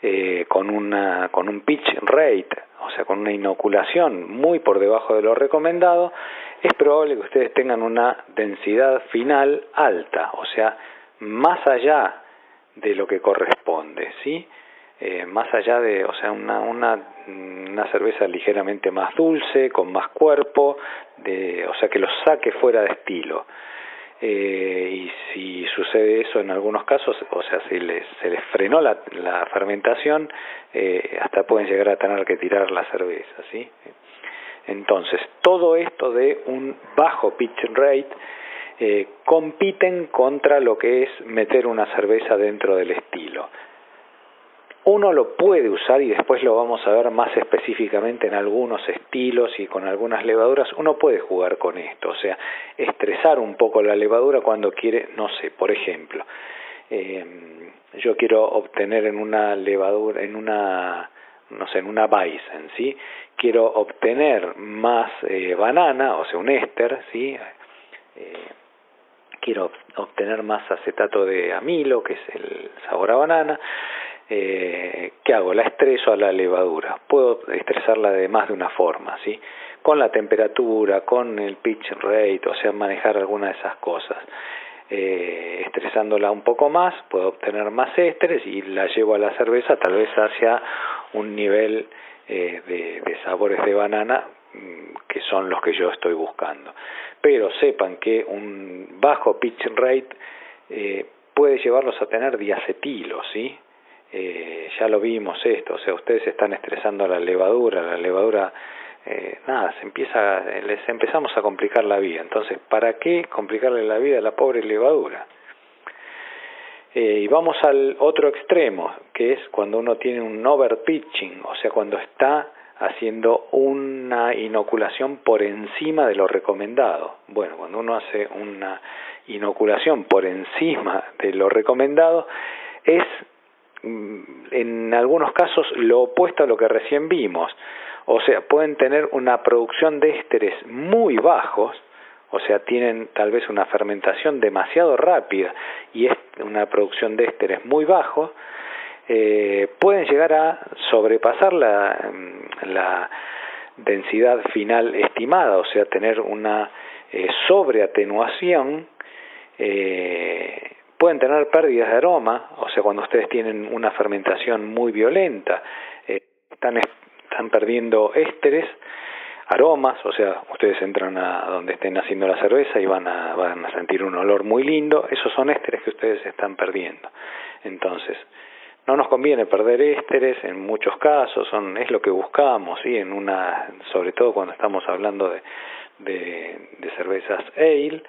eh, con, una, con un pitch rate, o sea, con una inoculación muy por debajo de lo recomendado, es probable que ustedes tengan una densidad final alta, o sea, más allá de lo que corresponde, ¿sí? Eh, más allá de, o sea, una, una, una cerveza ligeramente más dulce, con más cuerpo, de, o sea, que los saque fuera de estilo. Eh, y si sucede eso en algunos casos, o sea, si les, se les frenó la, la fermentación, eh, hasta pueden llegar a tener que tirar la cerveza, ¿sí? Entonces, todo esto de un bajo pitch rate eh, compiten contra lo que es meter una cerveza dentro del estilo uno lo puede usar y después lo vamos a ver más específicamente en algunos estilos y con algunas levaduras, uno puede jugar con esto, o sea, estresar un poco la levadura cuando quiere, no sé, por ejemplo, eh, yo quiero obtener en una levadura, en una, no sé, en una Bison, ¿sí? Quiero obtener más eh, banana, o sea, un éster, ¿sí? Eh, quiero obtener más acetato de amilo, que es el sabor a banana, eh, ¿qué hago? La estreso a la levadura. Puedo estresarla de más de una forma, ¿sí? Con la temperatura, con el pitch rate, o sea, manejar alguna de esas cosas. Eh, estresándola un poco más, puedo obtener más estrés y la llevo a la cerveza tal vez hacia un nivel eh, de, sabores de banana mm, que son los que yo estoy buscando. Pero sepan que un bajo pitch rate eh, puede llevarlos a tener diacetilo, ¿sí? Eh, ya lo vimos esto, o sea, ustedes están estresando la levadura, la levadura, eh, nada, se empieza, les empezamos a complicar la vida. Entonces, ¿para qué complicarle la vida a la pobre levadura? Eh, y vamos al otro extremo, que es cuando uno tiene un overpitching, o sea, cuando está haciendo una inoculación por encima de lo recomendado. Bueno, cuando uno hace una inoculación por encima de lo recomendado, es en algunos casos lo opuesto a lo que recién vimos. O sea, pueden tener una producción de ésteres muy bajos, o sea, tienen tal vez una fermentación demasiado rápida y es una producción de ésteres muy bajo, eh, pueden llegar a sobrepasar la, mm, la densidad final estimada, o sea, tener una sobre atenuación, pueden tener pérdidas de aroma, o sea, cuando ustedes tienen una fermentación muy violenta, están, están perdiendo ésteres, aromas, o sea, ustedes entran a donde estén haciendo la cerveza y van a, van a sentir un olor muy lindo, esos son ésteres que ustedes están perdiendo. Entonces, no nos conviene perder ésteres en muchos casos, son, es lo que buscamos, ¿sí? en una, sobre todo cuando estamos hablando de, de, de cervezas ale,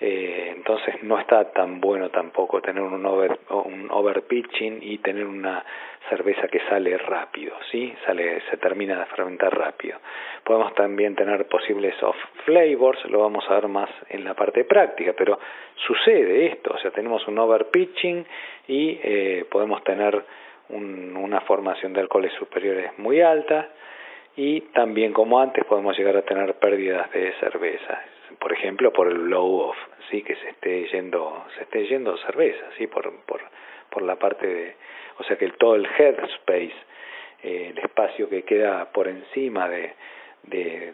eh, entonces no está tan bueno tampoco tener un over un overpitching y tener una cerveza que sale rápido, ¿sí? Sale se termina de fermentar rápido. Podemos también tener posibles off flavors, lo vamos a ver más en la parte práctica, pero sucede esto, o sea, tenemos un overpitching y eh, podemos tener un, una formación de alcoholes superiores muy alta y también como antes podemos llegar a tener pérdidas de cerveza por ejemplo por el blow off sí que se esté yendo se esté yendo cerveza sí por por por la parte de o sea que todo el headspace eh, el espacio que queda por encima de, de,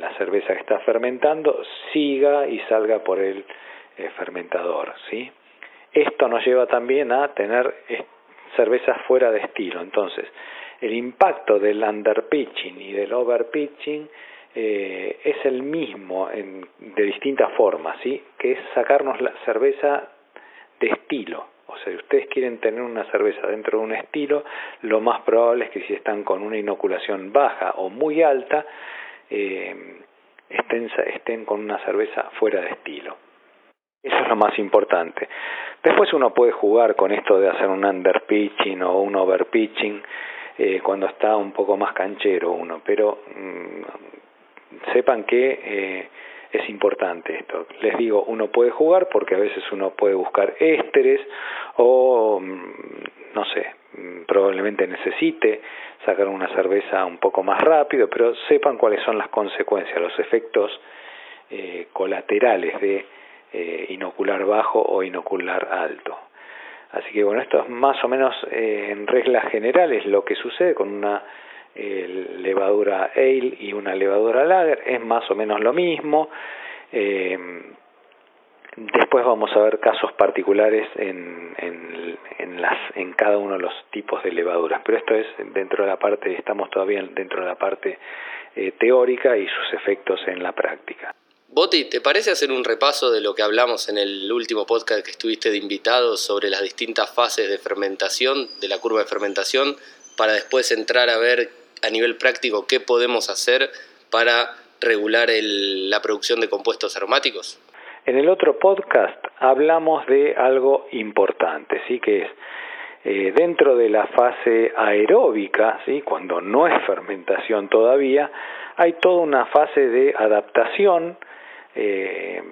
la cerveza que está fermentando siga y salga por el eh, fermentador sí esto nos lleva también a tener cervezas fuera de estilo. Entonces el impacto del underpitching y del overpitching eh, es el mismo en, de distintas formas, ¿sí? que es sacarnos la cerveza de estilo. O sea, si ustedes quieren tener una cerveza dentro de un estilo, lo más probable es que si están con una inoculación baja o muy alta, eh, estén, estén con una cerveza fuera de estilo. Eso es lo más importante. Después uno puede jugar con esto de hacer un underpitching o un overpitching eh, cuando está un poco más canchero uno, pero mm, sepan que eh, es importante esto. Les digo, uno puede jugar porque a veces uno puede buscar ésteres o, mm, no sé, mm, probablemente necesite sacar una cerveza un poco más rápido, pero sepan cuáles son las consecuencias, los efectos eh, colaterales de eh, inocular bajo o inocular alto. Así que bueno, esto es más o menos en reglas generales lo que sucede con una levadura ale y una levadura lager, es más o menos lo mismo. Eh, después vamos a ver casos particulares en, en, en, las, en cada uno de los tipos de levaduras, pero esto es dentro de la parte, estamos todavía dentro de la parte eh, teórica y sus efectos en la práctica. Boti, ¿te parece hacer un repaso de lo que hablamos en el último podcast que estuviste de invitado sobre las distintas fases de fermentación, de la curva de fermentación, para después entrar a ver a nivel práctico qué podemos hacer para regular la producción de compuestos aromáticos? En el otro podcast hablamos de algo importante, sí que es eh, dentro de la fase aeróbica, ¿sí? cuando no es fermentación todavía, hay toda una fase de adaptación eh,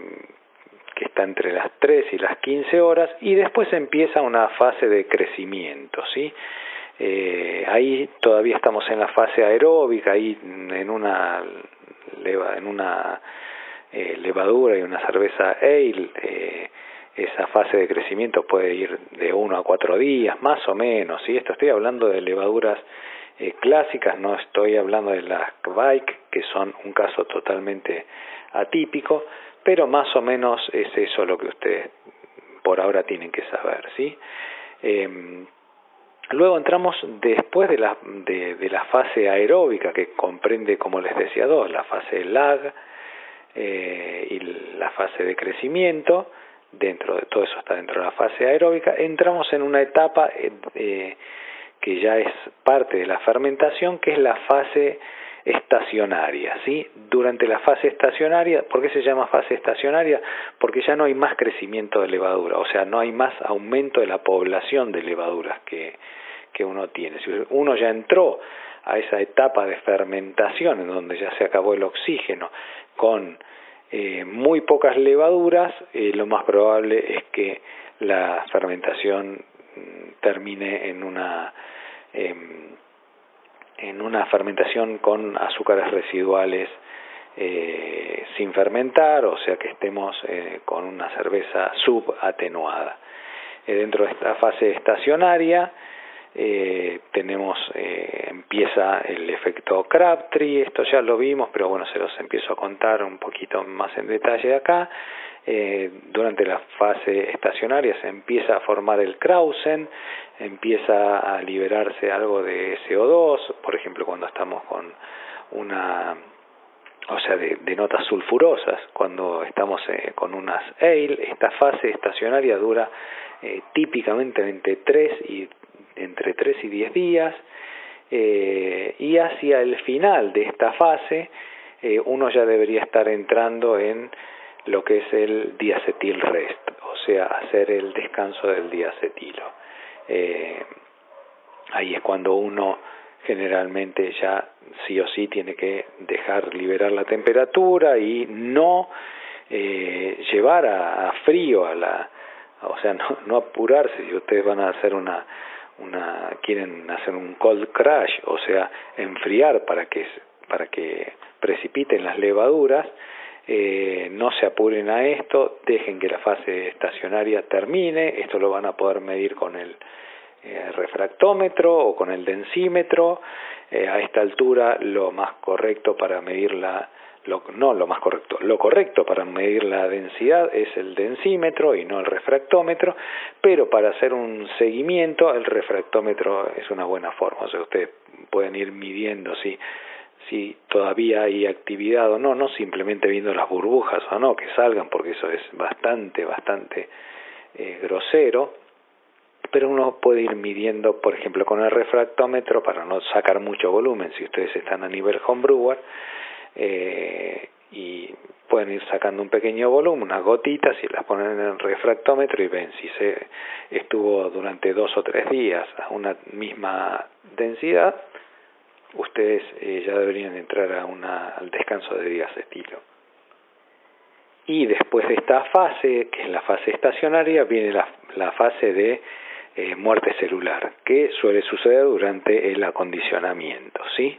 que está entre las 3 y las 15 horas y después empieza una fase de crecimiento, ¿sí? Eh, ahí todavía estamos en la fase aeróbica, ahí en una, en una eh, levadura y una cerveza ale, eh, esa fase de crecimiento puede ir de uno a cuatro días, más o menos. ¿sí? Esto estoy hablando de levaduras eh, clásicas, no estoy hablando de las bike, que son un caso totalmente atípico, pero más o menos es eso lo que ustedes por ahora tienen que saber. ¿sí? Luego entramos después de la, de, de, la fase aeróbica que comprende, como les decía, dos, la fase lag eh, y la fase de crecimiento, dentro de todo eso está dentro de la fase aeróbica, entramos en una etapa eh, eh, que ya es parte de la fermentación, que es la fase estacionaria, ¿sí? Durante la fase estacionaria, ¿por qué se llama fase estacionaria? Porque ya no hay más crecimiento de levadura, o sea, no hay más aumento de la población de levaduras que, que uno tiene. Si uno ya entró a esa etapa de fermentación en donde ya se acabó el oxígeno con eh, muy pocas levaduras, eh, lo más probable es que la fermentación mm, termine en una eh, en una fermentación con azúcares residuales eh, sin fermentar, o sea que estemos eh, con una cerveza subatenuada. Eh, dentro de esta fase estacionaria, eh, tenemos, empieza el efecto Crabtree, esto ya lo vimos, pero bueno, se los empiezo a contar un poquito más en detalle acá. Eh, durante la fase estacionaria se empieza a formar el Krausen, empieza a liberarse algo de CO2, por ejemplo cuando estamos con una o sea, de, notas sulfurosas, cuando estamos eh, con unas ale, esta fase estacionaria dura eh, típicamente entre 3 y entre 3 y 10 días, eh, y hacia el final de esta fase uno ya debería estar entrando en lo que es el diacetil rest, o sea, hacer el descanso del diacetilo. ahí es cuando uno generalmente ya sí o sí tiene que dejar liberar la temperatura y no eh, llevar a, frío a la o sea no, no apurarse si ustedes van a hacer una una quieren hacer un cold crash o sea enfriar para que para que precipiten las levaduras eh, no se apuren a esto dejen que la fase estacionaria termine esto lo van a poder medir con el eh, refractómetro o con el densímetro. Eh, a esta altura lo más correcto para medir la, lo, no lo más correcto, lo correcto para medir la densidad es el densímetro y no el refractómetro, pero para hacer un seguimiento el refractómetro es una buena forma, o sea, ustedes pueden ir midiendo si, si todavía hay actividad o no, no simplemente viendo las burbujas o no, que salgan, porque eso es bastante, bastante eh, grosero, pero uno puede ir midiendo, por ejemplo, con el refractómetro para no sacar mucho volumen, si ustedes están a nivel homebrewer, eh, y pueden ir sacando un pequeño volumen, unas gotitas y las ponen en el refractómetro y ven si se estuvo durante dos o tres días a una misma densidad, ustedes eh, ya deberían entrar a una, al descanso de días de estilo. Y después de esta fase, que es la fase estacionaria, viene la, la fase de eh, muerte celular, que suele suceder durante el acondicionamiento, ¿sí?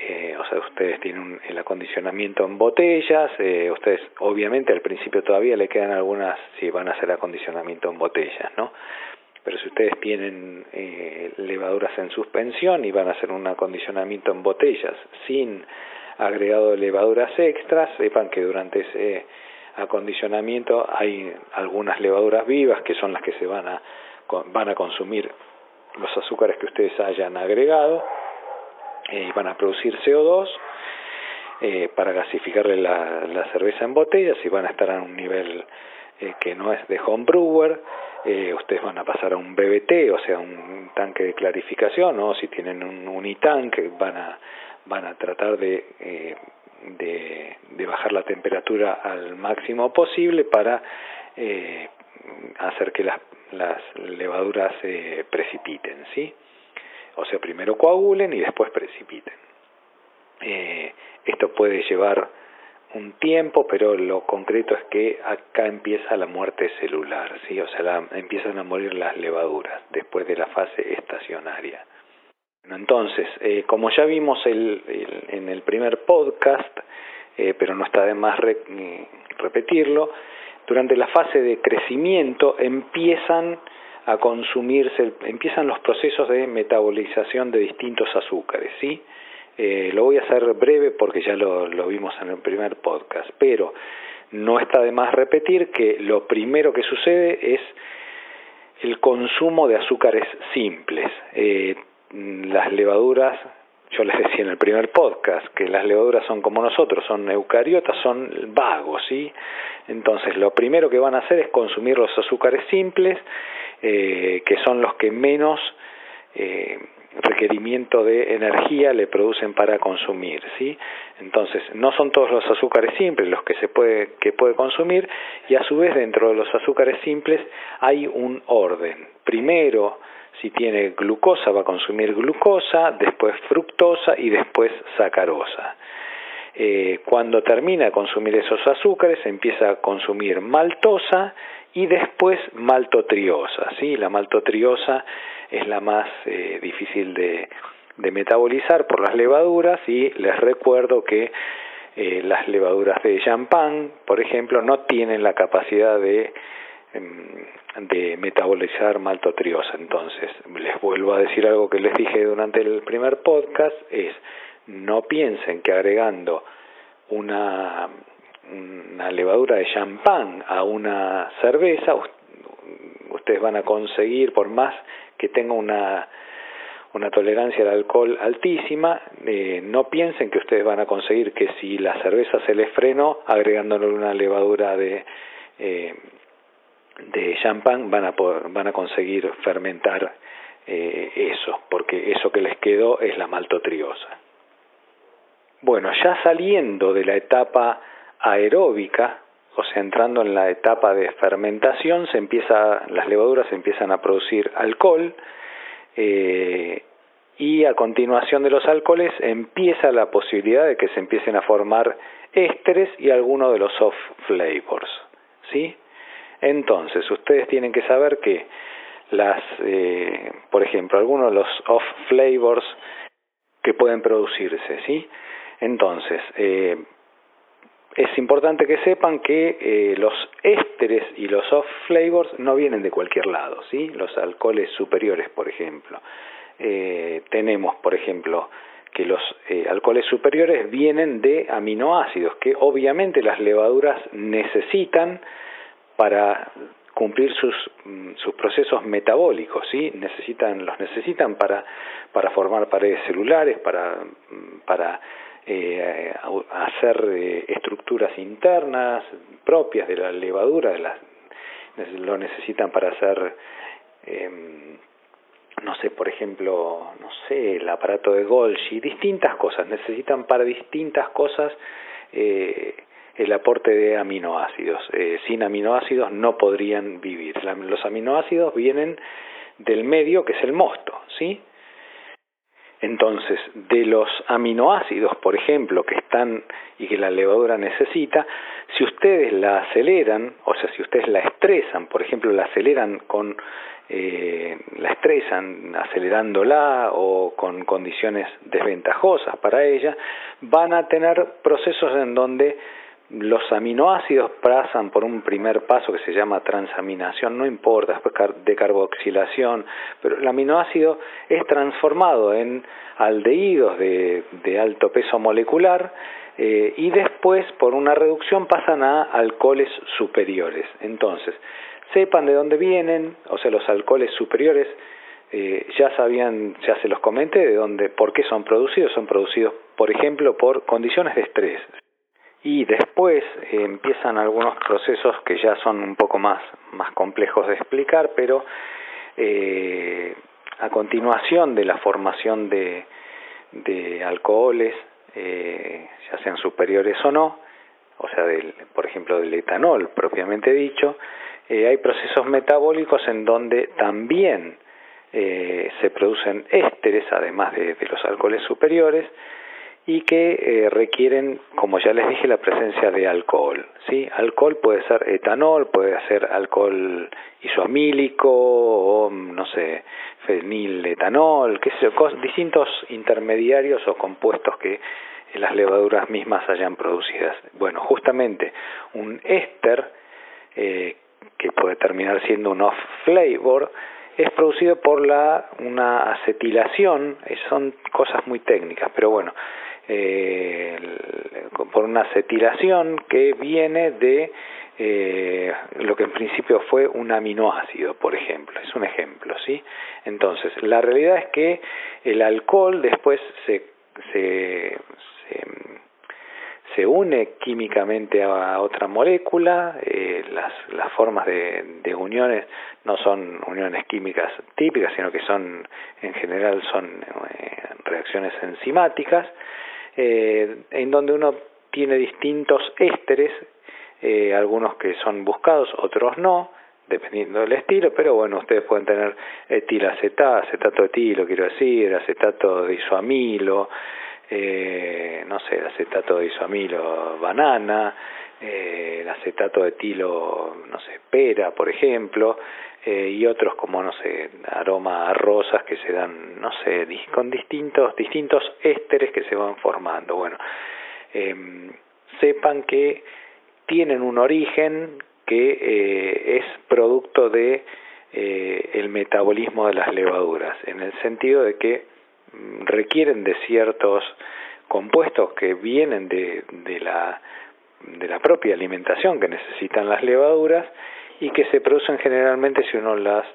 Eh, o sea, ustedes tienen el acondicionamiento en botellas, ustedes obviamente al principio todavía le quedan algunas, si van a hacer acondicionamiento en botellas, ¿no? Pero si ustedes tienen levaduras en suspensión y van a hacer un acondicionamiento en botellas sin agregado de levaduras extras, sepan que durante ese acondicionamiento hay algunas levaduras vivas que son las que se van a van a consumir los azúcares que ustedes hayan agregado eh, y van a producir CO2 eh, para gasificarle la, cerveza en botellas y van a estar a un nivel eh, que no es de home brewer, ustedes van a pasar a un BBT, o sea, un tanque de clarificación, o si tienen un unitanque van a, van a tratar de, de, de bajar la temperatura al máximo posible para hacer que las, las levaduras se precipiten, ¿sí? O sea, primero coagulen y después precipiten. Eh, esto puede llevar un tiempo, pero lo concreto es que acá empieza la muerte celular, ¿sí? O sea, empiezan a morir las levaduras después de la fase estacionaria. Entonces, eh, como ya vimos en el primer podcast, eh, pero no está de más repetirlo, durante la fase de crecimiento empiezan a consumirse, empiezan los procesos de metabolización de distintos azúcares, ¿sí? Eh, lo voy a hacer breve porque ya lo, vimos en el primer podcast, pero no está de más repetir que lo primero que sucede es el consumo de azúcares simples. Eh, las levaduras yo les decía en el primer podcast que las levaduras son como nosotros, son eucariotas, son vagos, ¿sí? Entonces lo primero que van a hacer es consumir los azúcares simples, eh, que son los que menos eh, requerimiento de energía le producen para consumir, ¿sí? Entonces no son todos los azúcares simples los que se puede que puede consumir y a su vez dentro de los azúcares simples hay un orden. Primero si tiene glucosa va a consumir glucosa, después fructosa y después sacarosa. Eh, cuando termina de consumir esos azúcares empieza a consumir maltosa y después maltotriosa. ¿sí? La maltotriosa es la más eh, difícil de, metabolizar por las levaduras y les recuerdo que eh, las levaduras de champán, por ejemplo, no tienen la capacidad de em, de metabolizar maltotriosa. Entonces, les vuelvo a decir algo que les dije durante el primer podcast, es no piensen que agregando una, una levadura de champán a una cerveza, ustedes van a conseguir, por más que tenga una, una tolerancia al alcohol altísima, eh, no piensen que ustedes van a conseguir que si la cerveza se les frenó, agregándole una levadura de, eh, de champán, van a, van a conseguir fermentar eh, eso, porque eso que les quedó es la maltotriosa. Bueno, ya saliendo de la etapa aeróbica, o sea, entrando en la etapa de fermentación, se empieza, las levaduras empiezan a producir alcohol eh, y a continuación de los alcoholes empieza la posibilidad de que se empiecen a formar ésteres y algunos de los soft flavors, ¿sí? Entonces, ustedes tienen que saber que las, eh, por ejemplo, algunos de los off flavors que pueden producirse, ¿sí? Entonces, eh, es importante que sepan que eh, los ésteres y los soft flavors no vienen de cualquier lado, ¿sí? Los alcoholes superiores, por ejemplo. Eh, tenemos, por ejemplo, que los eh, alcoholes superiores vienen de aminoácidos que obviamente las levaduras necesitan para cumplir sus, mm, sus procesos metabólicos, ¿sí? Necesitan, los necesitan para, para formar paredes celulares, para, mm, para eh, hacer eh, estructuras internas propias de la levadura, de las, lo necesitan para hacer, em, no sé, por ejemplo, no sé, el aparato de Golgi, distintas cosas, necesitan para distintas cosas eh, el aporte de aminoácidos. Eh, sin aminoácidos no podrían vivir. los aminoácidos vienen del medio que es el mosto, ¿sí? Entonces, de los aminoácidos, por ejemplo, que están y que la levadura necesita, si ustedes la aceleran, o sea, si ustedes la estresan, por ejemplo, la aceleran con, eh, la estresan acelerándola o con condiciones desventajosas para ella, van a tener procesos en donde los aminoácidos pasan por un primer paso que se llama transaminación, no importa, después de carboxilación, pero el aminoácido es transformado en aldehídos de, de alto peso molecular eh, y después por una reducción pasan a alcoholes superiores. Entonces, sepan de dónde vienen, o sea, los alcoholes superiores eh, ya sabían, ya se los comenté, de dónde, por qué son producidos. Son producidos, por ejemplo, por condiciones de estrés y después eh, empiezan algunos procesos que ya son un poco más, más complejos de explicar, pero eh, a continuación de la formación de, de alcoholes, eh, ya sean superiores o no, o sea, del, por ejemplo del etanol propiamente dicho, hay procesos metabólicos en donde también se producen ésteres, además de, de los alcoholes superiores, y que eh, requieren, como ya les dije, la presencia de alcohol. ¿sí? Alcohol puede ser etanol, puede ser alcohol isoamílico o, no sé, feniletanol, qué sé distintos intermediarios o compuestos que las levaduras mismas hayan producidas. Bueno, justamente un éster, eh, que puede terminar siendo un off-flavor, es producido por la, una acetilación, son cosas muy técnicas, pero bueno, eh, por una acetilación que viene de eh, lo que en principio fue un aminoácido, por ejemplo, es un ejemplo, ¿sí? Entonces, la realidad es que el alcohol después se, se, une químicamente a otra molécula, eh, las, formas de, de uniones no son uniones químicas típicas, sino que son, en general, son eh, reacciones enzimáticas, eh, en donde uno tiene distintos ésteres, eh, algunos que son buscados, otros no, dependiendo del estilo, pero bueno, ustedes pueden tener etilacetato, acetato de etilo, quiero decir, acetato de isoamilo, eh, no sé, acetato de isoamilo banana, eh, el acetato de etilo, no sé, pera, por ejemplo, eh, y otros como, no sé, aroma a rosas que se dan, no sé, con distintos, distintos ésteres que se van formando. Bueno, em, sepan que tienen un origen que es producto de el metabolismo de las levaduras, en el sentido de que mm, requieren de ciertos compuestos que vienen de, de, la, de la propia alimentación que necesitan las levaduras y que se producen generalmente si uno las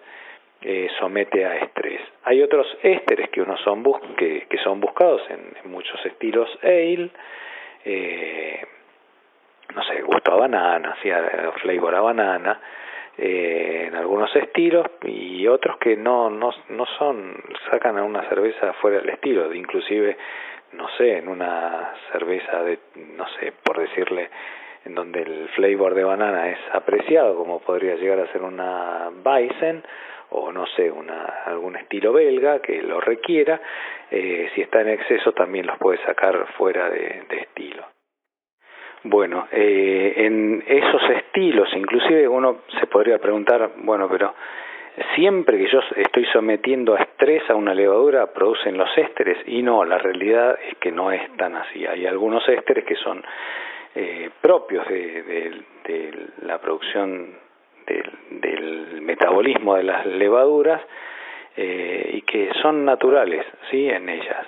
eh, somete a estrés. Hay otros ésteres que, uno son que, que, son buscados en, muchos estilos ale, eh, no sé, gusto a banana, ¿sí? flavor a banana, eh, en algunos estilos y otros que no, no, no son, sacan a una cerveza fuera del estilo, inclusive, no sé, en una cerveza de, no sé, por decirle, en donde el flavor de banana es apreciado, como podría llegar a ser una Bison, o no sé, una, algún estilo belga que lo requiera, eh, si está en exceso también los puede sacar fuera de, estilo. Bueno, eh, en esos estilos, inclusive uno se podría preguntar, bueno, pero siempre que yo estoy sometiendo a estrés a una levadura producen los ésteres y no, la realidad es que no es tan así. Hay algunos ésteres que son eh, propios de, de, la producción del, metabolismo de las levaduras eh, y que son naturales ¿sí? en ellas.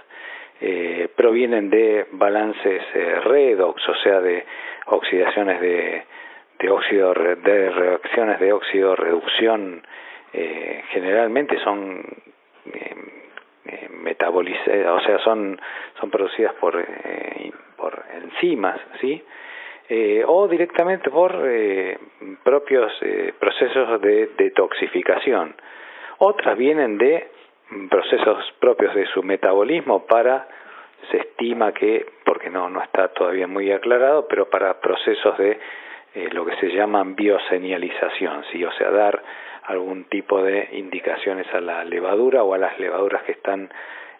Eh, provienen de balances eh, redox, o sea, de oxidaciones de, de óxido, de reacciones de óxido reducción, eh, generalmente son eh, eh o sea, son, son producidas por, por enzimas, ¿sí? eh, o directamente por eh, propios eh, procesos de detoxificación. Otras vienen de procesos propios de su metabolismo para, se estima que, porque no, no está todavía muy aclarado, pero para procesos de eh, lo que se llaman bioseñalización, ¿sí? o sea, dar algún tipo de indicaciones a la levadura o a las levaduras que están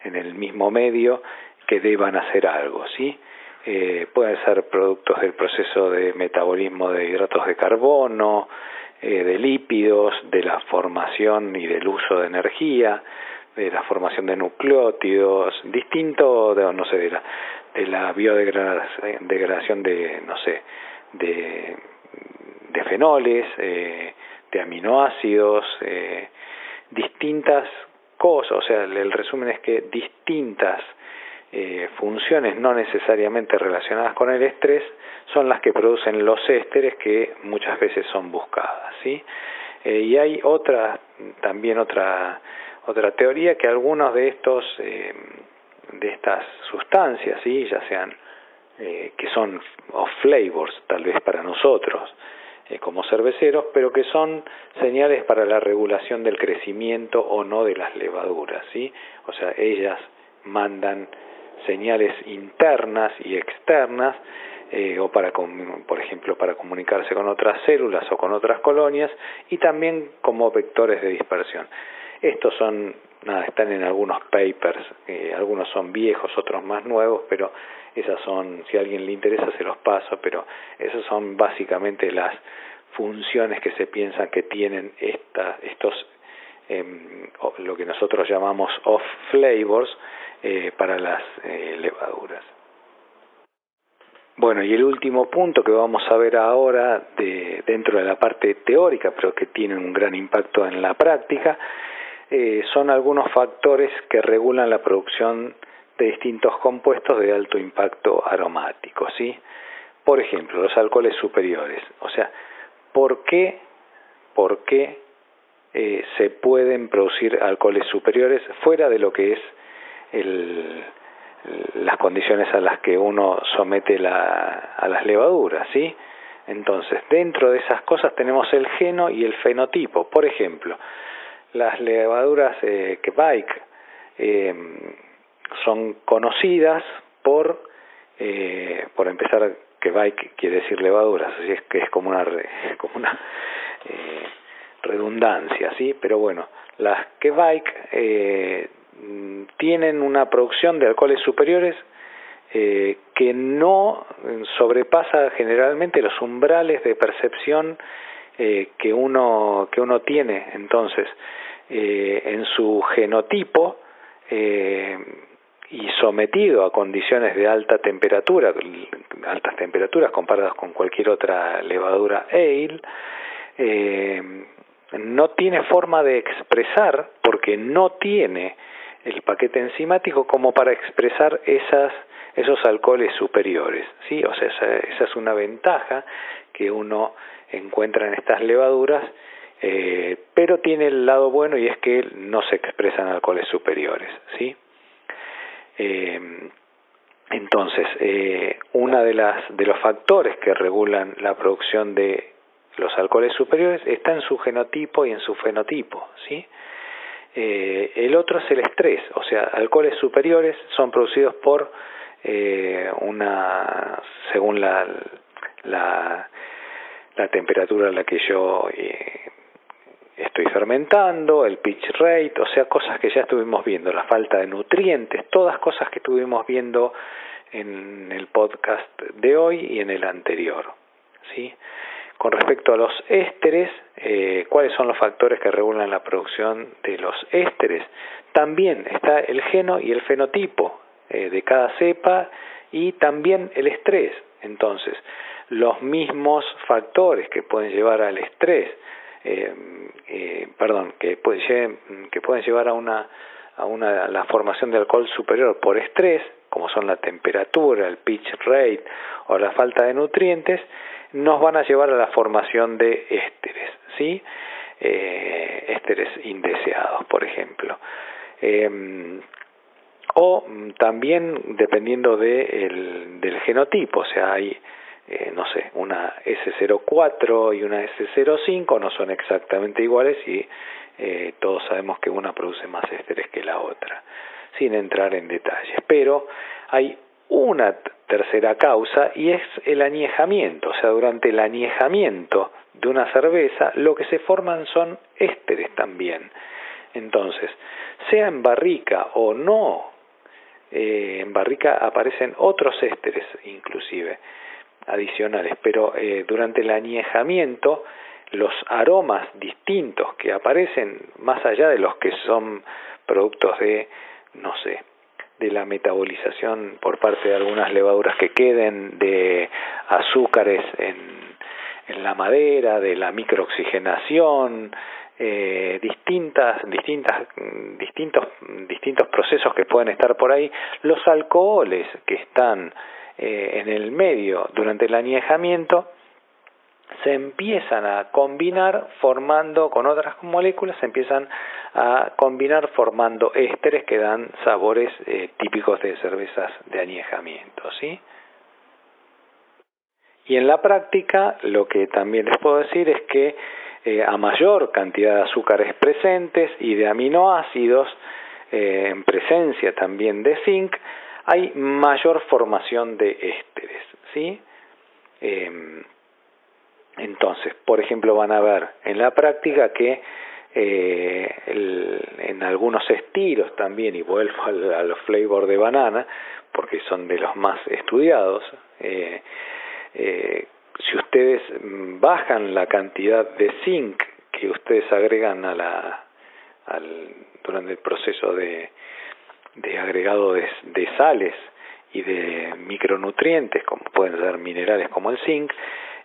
en el mismo medio que deban hacer algo, ¿sí? eh, pueden ser productos del proceso de metabolismo de hidratos de carbono, eh, de lípidos, de la formación y del uso de energía, de la formación de nucleótidos, distinto, de, no sé, de la, de la biodegradación de, no sé, de, de fenoles, eh, aminoácidos, eh, distintas cosas, o sea, el resumen es que distintas eh, funciones no necesariamente relacionadas con el estrés son las que producen los ésteres que muchas veces son buscadas, ¿sí? Eh, y hay otra, también otra, otra teoría que algunos de estos, de estas sustancias, ¿sí? Ya sean que son flavors, tal vez para nosotros, como cerveceros, pero que son señales para la regulación del crecimiento o no de las levaduras, ¿sí? O sea, ellas mandan señales internas y externas, eh, o para, por ejemplo, para comunicarse con otras células o con otras colonias, y también como vectores de dispersión. Estos son, nada, están en algunos papers, eh, algunos son viejos, otros más nuevos, pero esas son, si a alguien le interesa se los paso, pero esas son básicamente las funciones que se piensan que tienen esta, estos, eh, lo que nosotros llamamos off flavors, eh, para las eh, levaduras. Bueno, y el último punto que vamos a ver ahora de, dentro de la parte teórica, pero que tiene un gran impacto en la práctica, eh, son algunos factores que regulan la producción de distintos compuestos de alto impacto aromático, ¿sí? Por ejemplo, los alcoholes superiores. O sea, ¿por qué, por qué se pueden producir alcoholes superiores fuera de lo que es el, las condiciones a las que uno somete a las levaduras, ¿sí? Entonces, dentro de esas cosas tenemos el geno y el fenotipo. Por ejemplo, las levaduras eh, Quebec eh, son conocidas por, eh, por empezar, Quebec quiere decir levaduras, así es que es como una, *laughs* como una eh, redundancia, ¿sí? Pero bueno, las Quebec eh, tienen una producción de alcoholes superiores eh, que no sobrepasa generalmente los umbrales de percepción eh, que uno que uno tiene entonces eh, en su genotipo y sometido a condiciones de alta temperatura, altas temperaturas comparadas con cualquier otra levadura ale, eh, no tiene forma de expresar, porque no tiene el paquete enzimático como para expresar esas, esos alcoholes superiores. ¿sí? O sea, esa, esa es una ventaja que uno encuentra en estas levaduras, eh, pero tiene el lado bueno y es que no se expresan alcoholes superiores. ¿sí? Eh, entonces, eh, una de las de los factores que regulan la producción de los alcoholes superiores está en su genotipo y en su fenotipo, ¿sí? Eh, el otro es el estrés, o sea, alcoholes superiores son producidos por eh, una, según la, la, la temperatura a la que yo eh, estoy fermentando, el pitch rate, o sea, cosas que ya estuvimos viendo, la falta de nutrientes, todas cosas que estuvimos viendo en el podcast de hoy y en el anterior, ¿sí? Con respecto a los ésteres, eh, ¿cuáles son los factores que regulan la producción de los ésteres? También está el geno y el fenotipo eh, de cada cepa y también el estrés. Entonces, los mismos factores que pueden llevar al estrés, eh, perdón, que, que pueden llevar a una a una la formación de alcohol superior por estrés, como son la temperatura, el pitch rate o la falta de nutrientes, nos van a llevar a la formación de ésteres, ¿sí? Eh, ésteres indeseados, por ejemplo. Eh, o también dependiendo de el, del genotipo, o sea, hay, eh, no sé, una S04 y una S05 no son exactamente iguales y eh, todos sabemos que una produce más ésteres que la otra, sin entrar en detalles. Pero hay una tercera causa y es el añejamiento, o sea, durante el añejamiento de una cerveza lo que se forman son ésteres también. Entonces, sea en barrica o no, eh, en barrica aparecen otros ésteres inclusive adicionales, pero eh, durante el añejamiento los aromas distintos que aparecen más allá de los que son productos de, no sé, de la metabolización por parte de algunas levaduras que queden, de azúcares en, la madera, de la microoxigenación, eh, distintas, distintas, distintos, distintos procesos que pueden estar por ahí, los alcoholes que están eh, en el medio durante el añejamiento se empiezan a combinar formando con otras moléculas, se empiezan a combinar formando ésteres que dan sabores eh, típicos de cervezas de añejamiento, ¿sí? Y en la práctica lo que también les puedo decir es que eh, a mayor cantidad de azúcares presentes y de aminoácidos, en presencia también de zinc, hay mayor formación de ésteres, ¿sí? Eh, entonces, por ejemplo, van a ver en la práctica que eh, en algunos estilos también, y vuelvo a los flavor de banana, porque son de los más estudiados, eh, eh, si ustedes bajan la cantidad de zinc que ustedes agregan a la, al, durante el proceso de, de agregado de, de sales y de micronutrientes, como pueden ser minerales como el zinc,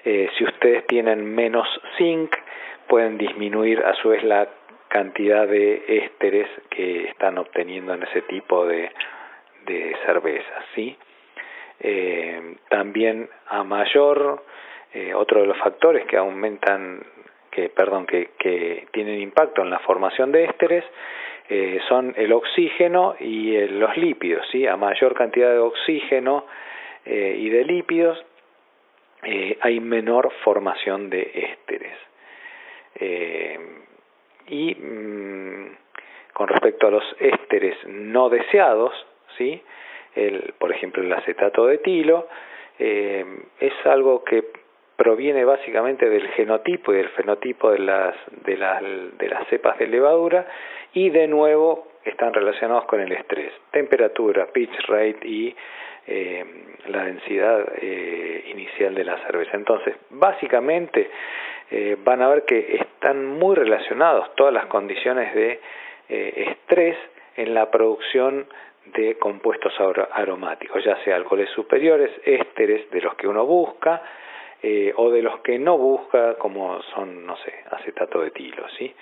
eh, si ustedes tienen menos zinc, pueden disminuir a su vez la cantidad de ésteres que están obteniendo en ese tipo de, de cervezas, ¿sí? Eh, también a mayor, eh, otro de los factores que aumentan, que, perdón, que, que tienen impacto en la formación de ésteres eh, son el oxígeno y los lípidos, ¿sí? A mayor cantidad de oxígeno eh, y de lípidos, eh, hay menor formación de ésteres. Eh, y mm, con respecto a los ésteres no deseados, ¿sí? el, por ejemplo el acetato de etilo, eh, es algo que proviene básicamente del genotipo y del fenotipo de las, de las, de las cepas de levadura y de nuevo están relacionados con el estrés, temperatura, pitch rate y eh, la densidad eh, inicial de la cerveza. Entonces, básicamente eh, van a ver que están muy relacionados todas las condiciones de estrés en la producción de compuestos aromáticos, ya sea alcoholes superiores, ésteres de los que uno busca, eh, o de los que no busca, como son, no sé, acetato de tilo, ¿sí?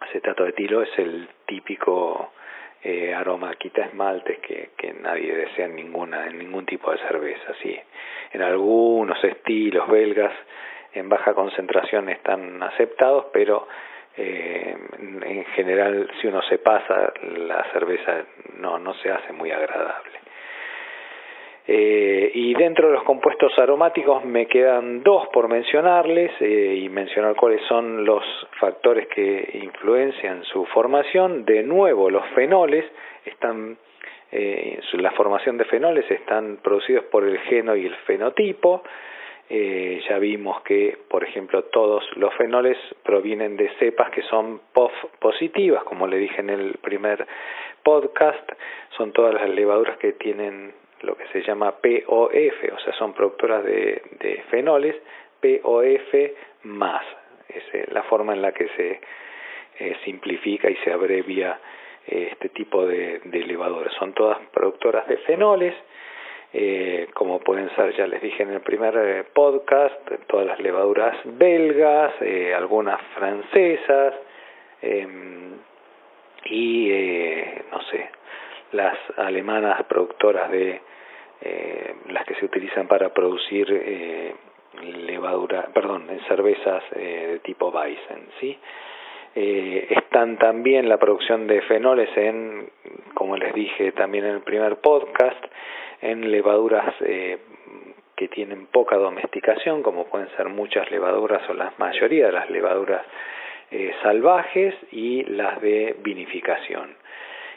Acetato de tilo es el típico eh, aroma. Quita esmaltes que, que nadie desea en ninguna en ningún tipo de cerveza sí. En algunos estilos belgas en baja concentración están aceptados pero eh, en general si uno se pasa la cerveza no no se hace muy agradable eh, y dentro de los compuestos aromáticos me quedan dos por mencionarles eh, y mencionar cuáles son los factores que influencian su formación. De nuevo, los fenoles están, eh, la formación de fenoles están producidos por el geno y el fenotipo. Eh, ya vimos que, por ejemplo, todos los fenoles provienen de cepas que son POF positivas, como le dije en el primer podcast, son todas las levaduras que tienen lo que se llama POF, o sea, son productoras de, fenoles, POF más, es eh, la forma en la que se eh, simplifica y se abrevia eh, este tipo de, de Son todas productoras de fenoles, como pueden ser, ya les dije en el primer podcast, todas las levaduras belgas, algunas francesas, em, y no sé, las alemanas productoras de eh, las que se utilizan para producir eh, levadura, perdón, en cervezas eh, de tipo Weizen, ¿sí? Eh, están también la producción de fenoles en, como les dije también en el primer podcast, en levaduras que tienen poca domesticación, como pueden ser muchas levaduras o la mayoría de las levaduras salvajes y las de vinificación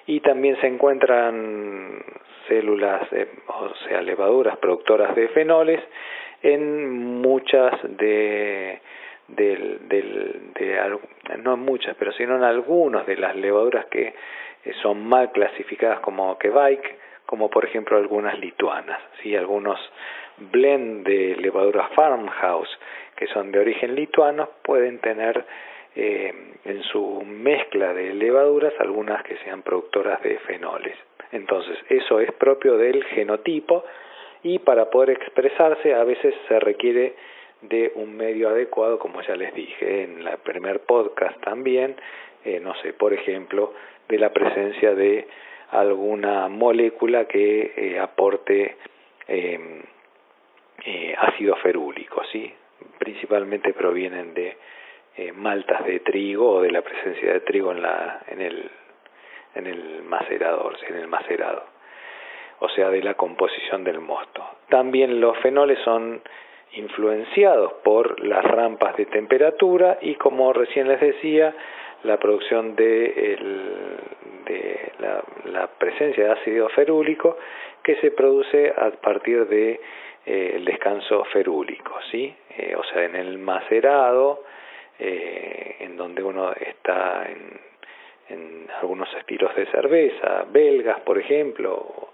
y también se encuentran células, o sea, levaduras productoras de fenoles en muchas de, del, del, de, no en muchas, pero sino en algunas de las levaduras que eh, son mal clasificadas como Kevike, como por ejemplo algunas lituanas, ¿sí? algunos blend de levaduras farmhouse que son de origen lituano pueden tener eh, en su mezcla de levaduras algunas que sean productoras de fenoles. Entonces, eso es propio del genotipo y para poder expresarse a veces se requiere de un medio adecuado, como ya les dije en el primer podcast también, eh, no sé, por ejemplo, de la presencia de alguna molécula que eh, aporte em, eh, ácido ferúlico, ¿sí? Principalmente provienen de eh, maltas de trigo o de la presencia de trigo en, la, en, el, en el macerador, en el macerado, o sea, de la composición del mosto. También los fenoles son influenciados por las rampas de temperatura y como recién les decía, la producción de, la, la, presencia de ácido ferúlico que se produce a partir de eh, el descanso ferúlico, ¿sí? Eh, o sea, en el macerado eh, en donde uno está en, algunos estilos de cerveza, belgas por ejemplo, o,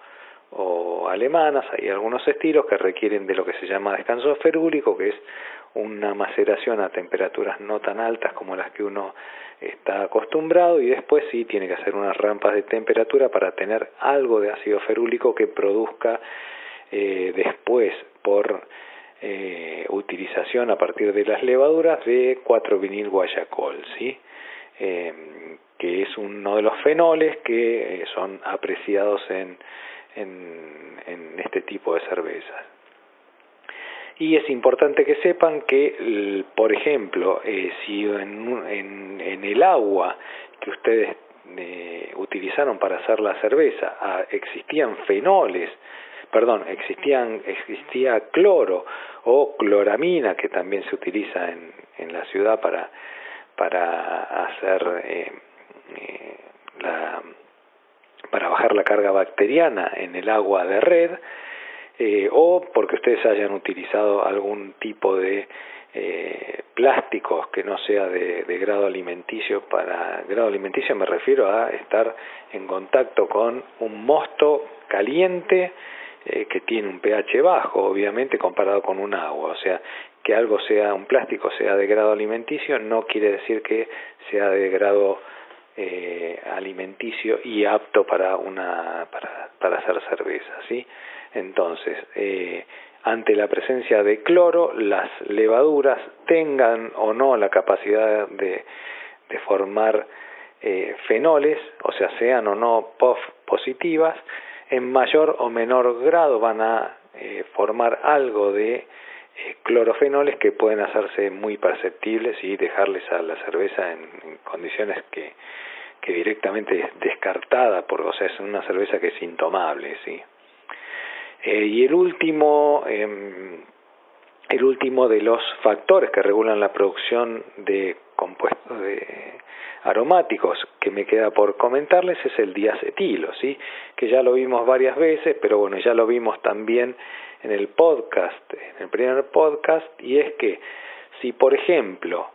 o, alemanas, hay algunos estilos que requieren de lo que se llama descanso ferúlico, que es una maceración a temperaturas no tan altas como las que uno está acostumbrado y después sí tiene que hacer unas rampas de temperatura para tener algo de ácido ferúlico que produzca eh, después por eh, utilización a partir de las levaduras de 4-vinil guayacol, ¿sí? Eh, que es uno de los fenoles que eh, son apreciados en, en, en este tipo de cervezas. Y es importante que sepan que, por ejemplo, si en, en, en, el agua que ustedes utilizaron para hacer la cerveza ah, existían fenoles perdón, existían, existía cloro o cloramina que también se utiliza en, en la ciudad para, para hacer eh, eh, la, para bajar la carga bacteriana en el agua de red eh, o porque ustedes hayan utilizado algún tipo de eh, plásticos que no sea de, de, grado alimenticio para grado alimenticio me refiero a estar en contacto con un mosto caliente eh, que tiene un pH bajo, obviamente, comparado con un agua. O sea, que algo sea, un plástico sea de grado alimenticio, no quiere decir que sea de grado eh, alimenticio y apto para una para, para hacer cerveza, ¿sí? Entonces, eh, ante la presencia de cloro, las levaduras tengan o no la capacidad de, de formar eh, fenoles, o sea, sean o no POF positivas, en mayor o menor grado van a eh, formar algo de eh, clorofenoles que pueden hacerse muy perceptibles y dejarles a la cerveza en, condiciones que, que directamente es descartada, por, o sea, es una cerveza que es intomable, ¿sí? Eh, y el último, em, el último de los factores que regulan la producción de compuestos de aromáticos que me queda por comentarles es el diacetilo, ¿sí? que ya lo vimos varias veces, pero bueno, ya lo vimos también en el podcast, en el primer podcast, y es que si por ejemplo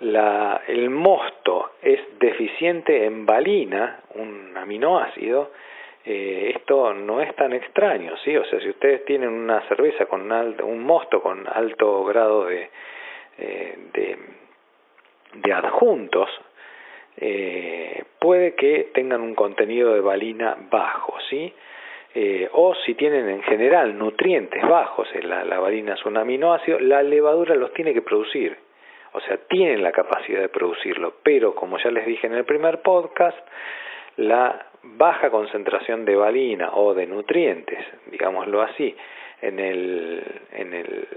la, el mosto es deficiente en valina, un aminoácido, eh, esto no es tan extraño, ¿sí? O sea, si ustedes tienen una cerveza con un mosto con alto grado de, eh, de, adjuntos, eh, puede que tengan un contenido de valina bajo, ¿sí? O si tienen en general nutrientes bajos, la, la valina es un aminoácido, la levadura los tiene que producir, o sea, tienen la capacidad de producirlo, pero como ya les dije en el primer podcast, la baja concentración de valina o de nutrientes, digámoslo así, en el, en el,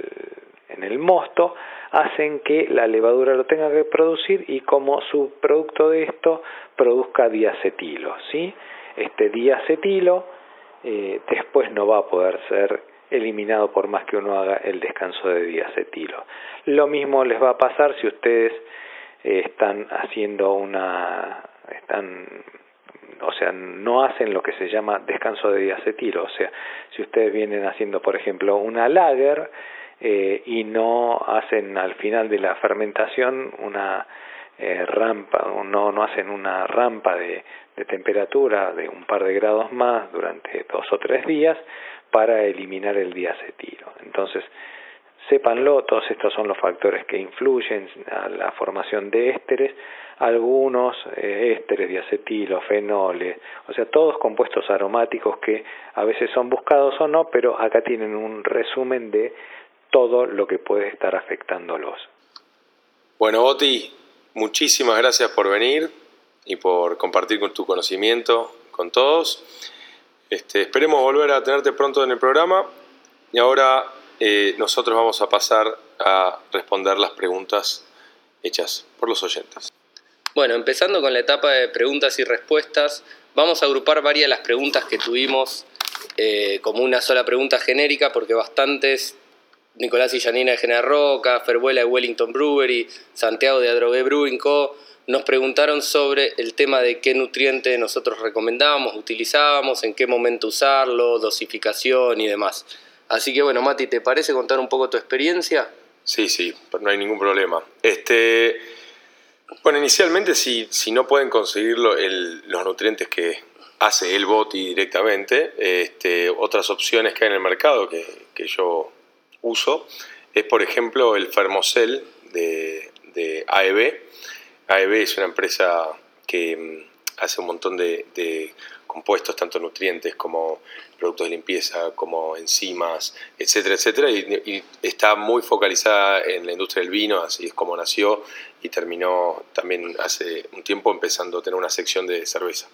en el mosto, hacen que la levadura lo tenga que producir y como subproducto de esto produzca diacetilo, ¿sí? Este diacetilo eh, después no va a poder ser eliminado por más que uno haga el descanso de diacetilo. Lo mismo les va a pasar si ustedes eh, están haciendo una están o sea, no hacen lo que se llama descanso de diacetilo, o sea, si ustedes vienen haciendo, por ejemplo, una lager eh, y no hacen al final de la fermentación una eh, rampa, no, no hacen una rampa de, de temperatura de un par de grados más durante dos o tres días para eliminar el diacetilo. Entonces, sépanlo, todos estos son los factores que influyen a la formación de ésteres, algunos eh, ésteres, diacetilo, fenoles, o sea, todos compuestos aromáticos que a veces son buscados o no, pero acá tienen un resumen de todo lo que puede estar afectándolos. Bueno, Oti, muchísimas gracias por venir y por compartir con tu conocimiento con todos. Este, esperemos volver a tenerte pronto en el programa y ahora eh, nosotros vamos a pasar a responder las preguntas hechas por los oyentes. Bueno, empezando con la etapa de preguntas y respuestas, vamos a agrupar varias de las preguntas que tuvimos eh, como una sola pregunta genérica, porque bastantes, Nicolás y Janina de General Roca, Ferbuela de Wellington Brewery, Santiago de Adrogué Brewing Co., nos preguntaron sobre el tema de qué nutriente nosotros recomendábamos, utilizábamos, en qué momento usarlo, dosificación y demás. Así que bueno, Mati, ¿te parece contar un poco tu experiencia? Sí, sí, no hay ningún problema. Este, bueno, inicialmente si, si no pueden conseguir los nutrientes que hace el boti directamente, este, otras opciones que hay en el mercado que, que yo uso es, por ejemplo, el Fermocel de, de AEB. AEB es una empresa que mm, hace un montón de, de compuestos, tanto nutrientes como productos de limpieza, como enzimas, etcétera, etcétera, y, está muy focalizada en la industria del vino, así es como nació y terminó también hace un tiempo empezando a tener una sección de cerveza.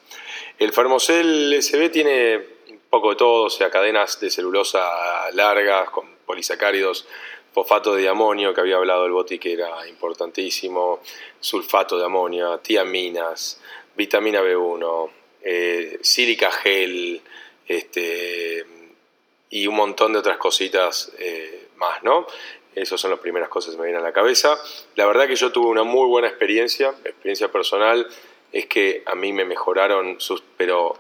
El Fermocel SB tiene un poco de todo, o sea, cadenas de celulosa largas con polisacáridos, fosfato de amonio, que había hablado el Boti que era importantísimo, sulfato de amonio, tiaminas, vitamina B1, eh, sílica gel, este, y un montón de otras cositas eh, más, ¿no? Esas son las primeras cosas que me vienen a la cabeza. La verdad que yo tuve una muy buena experiencia, experiencia personal, es que a mí me mejoraron, sus, pero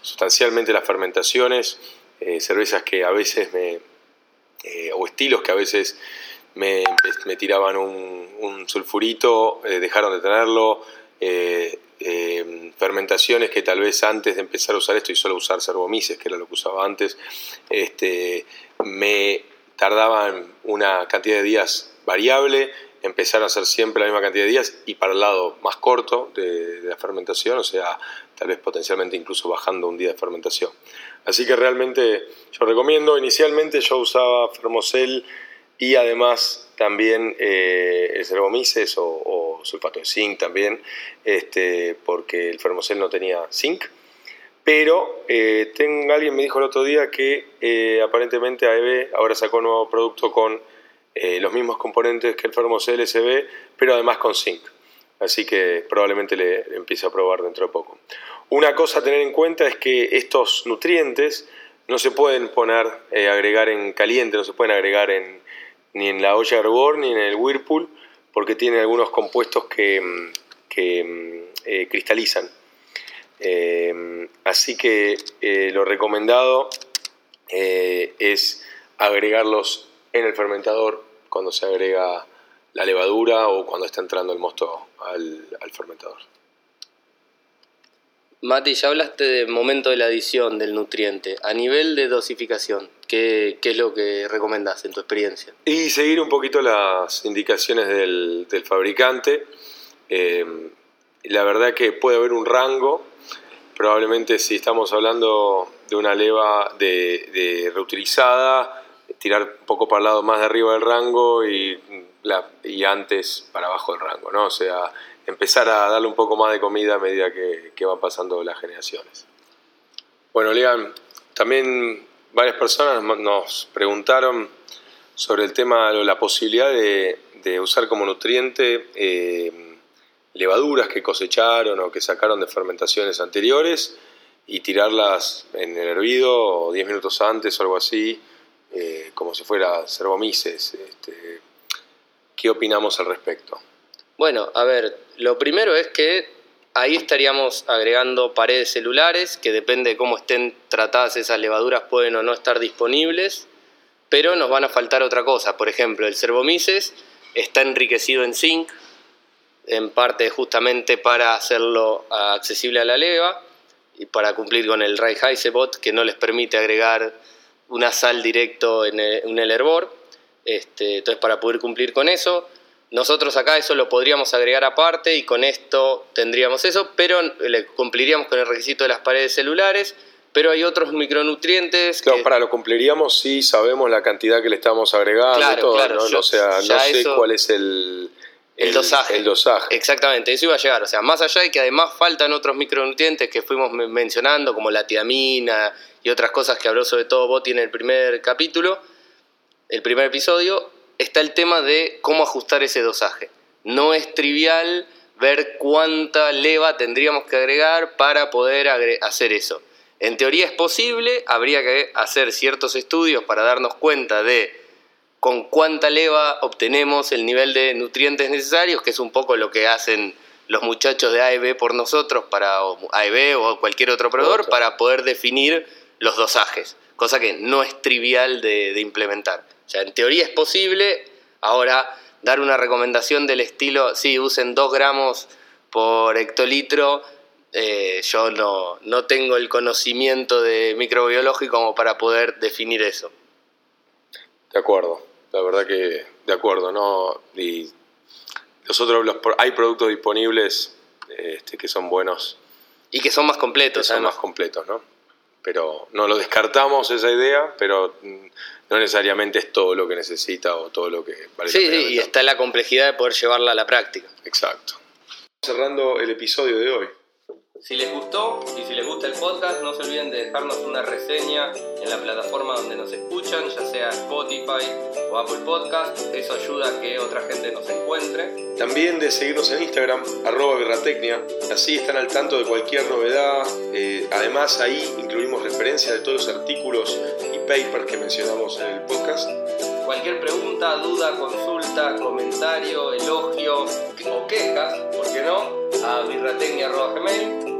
sustancialmente las fermentaciones, eh, cervezas que a veces me, eh, o estilos que a veces me, tiraban un, sulfurito, dejaron de tenerlo, fermentaciones que tal vez antes de empezar a usar esto y solo usar cervomices, que era lo que usaba antes, este, me tardaban una cantidad de días variable empezar a hacer siempre la misma cantidad de días y para el lado más corto de, la fermentación, o sea, tal vez potencialmente incluso bajando un día de fermentación. Así que realmente yo recomiendo, inicialmente yo usaba Fermocel y además también eh, el Cervomices o, sulfato de zinc también, este, porque el Fermocel no tenía zinc. Pero eh, alguien me dijo el otro día que eh, aparentemente AEB ahora sacó un nuevo producto con eh, los mismos componentes que el Fermocel SB, pero además con zinc. Así que probablemente le, empiece a probar dentro de poco. Una cosa a tener en cuenta es que estos nutrientes no se pueden poner, eh, agregar en caliente, no se pueden agregar en, ni en la olla Arbor ni en el Whirlpool, porque tienen algunos compuestos que, mm, que mm, eh, cristalizan. así que lo recomendado es agregarlos en el fermentador cuando se agrega la levadura o cuando está entrando el mosto al, fermentador. Mati, ya hablaste del momento de la adición del nutriente. A nivel de dosificación, ¿qué, es lo que recomendás en tu experiencia? Y seguir un poquito las indicaciones del, fabricante. Eh, la verdad que puede haber un rango. Probablemente si estamos hablando de una leva de reutilizada, tirar un poco para el lado más de arriba del rango y, y antes para abajo del rango, ¿no? O sea, empezar a darle un poco más de comida a medida que, van pasando las generaciones. Bueno, Lean, también varias personas nos preguntaron sobre el tema, la posibilidad de, usar como nutriente eh, levaduras que cosecharon o que sacaron de fermentaciones anteriores y tirarlas en el hervido 10 minutos antes o algo así eh, como si fuera Cervomises. Este, ¿Qué opinamos al respecto? Bueno, a ver, lo primero es que ahí estaríamos agregando paredes celulares, que depende de cómo estén tratadas esas levaduras, pueden o no estar disponibles, pero nos van a faltar otra cosa. Por ejemplo, el Cervomises está enriquecido en zinc, en parte justamente para hacerlo accesible a la leva y para cumplir con el Reinheitsgebot, que no les permite agregar una sal directo en el, hervor. Este, entonces, para poder cumplir con eso, nosotros acá eso lo podríamos agregar aparte y con esto tendríamos eso, pero le cumpliríamos con el requisito de las paredes celulares. Pero hay otros micronutrientes. Claro, para lo cumpliríamos si sabemos la cantidad que le estamos agregando. Claro, claro. ¿no? o sea, no sé cuál es el, el, dosaje. El dosaje. Exactamente, eso iba a llegar. O sea, más allá de que además faltan otros micronutrientes que fuimos mencionando, como la tiamina y otras cosas que habló sobre todo Botti en el primer capítulo, el primer episodio, está el tema de cómo ajustar ese dosaje. No es trivial ver cuánta leva tendríamos que agregar para poder hacer eso. En teoría es posible, habría que hacer ciertos estudios para darnos cuenta de con cuánta leva obtenemos el nivel de nutrientes necesarios, que es un poco lo que hacen los muchachos de AEB por nosotros, para AEB o cualquier otro proveedor, para poder definir los dosajes, cosa que no es trivial de, implementar. O sea, en teoría es posible, ahora dar una recomendación del estilo, sí, usen 2 gramos por hectolitro, eh, yo no, no tengo el conocimiento de microbiológico como para poder definir eso. De acuerdo, la verdad que de acuerdo, ¿no? Y nosotros los, hay productos disponibles este, que son buenos. Y que son más completos, son más completos, ¿no? pero no lo descartamos esa idea, pero no necesariamente es todo lo que necesita o todo lo que vale Sí, sí, y está la complejidad de poder llevarla a la práctica. Exacto. Cerrando el episodio de hoy. Si les gustó y si les gusta el podcast, no se olviden de dejarnos una reseña en la plataforma donde nos escuchan, ya sea Spotify o Apple Podcast. Eso ayuda a que otra gente nos encuentre. También de seguirnos en Instagram, arroba Así están al tanto de cualquier novedad. Eh, además, ahí incluimos referencias de todos los artículos y papers que mencionamos en el podcast. Cualquier pregunta, duda, consulta, comentario, elogio o quejas, ¿por qué no? A birratecnia.gmail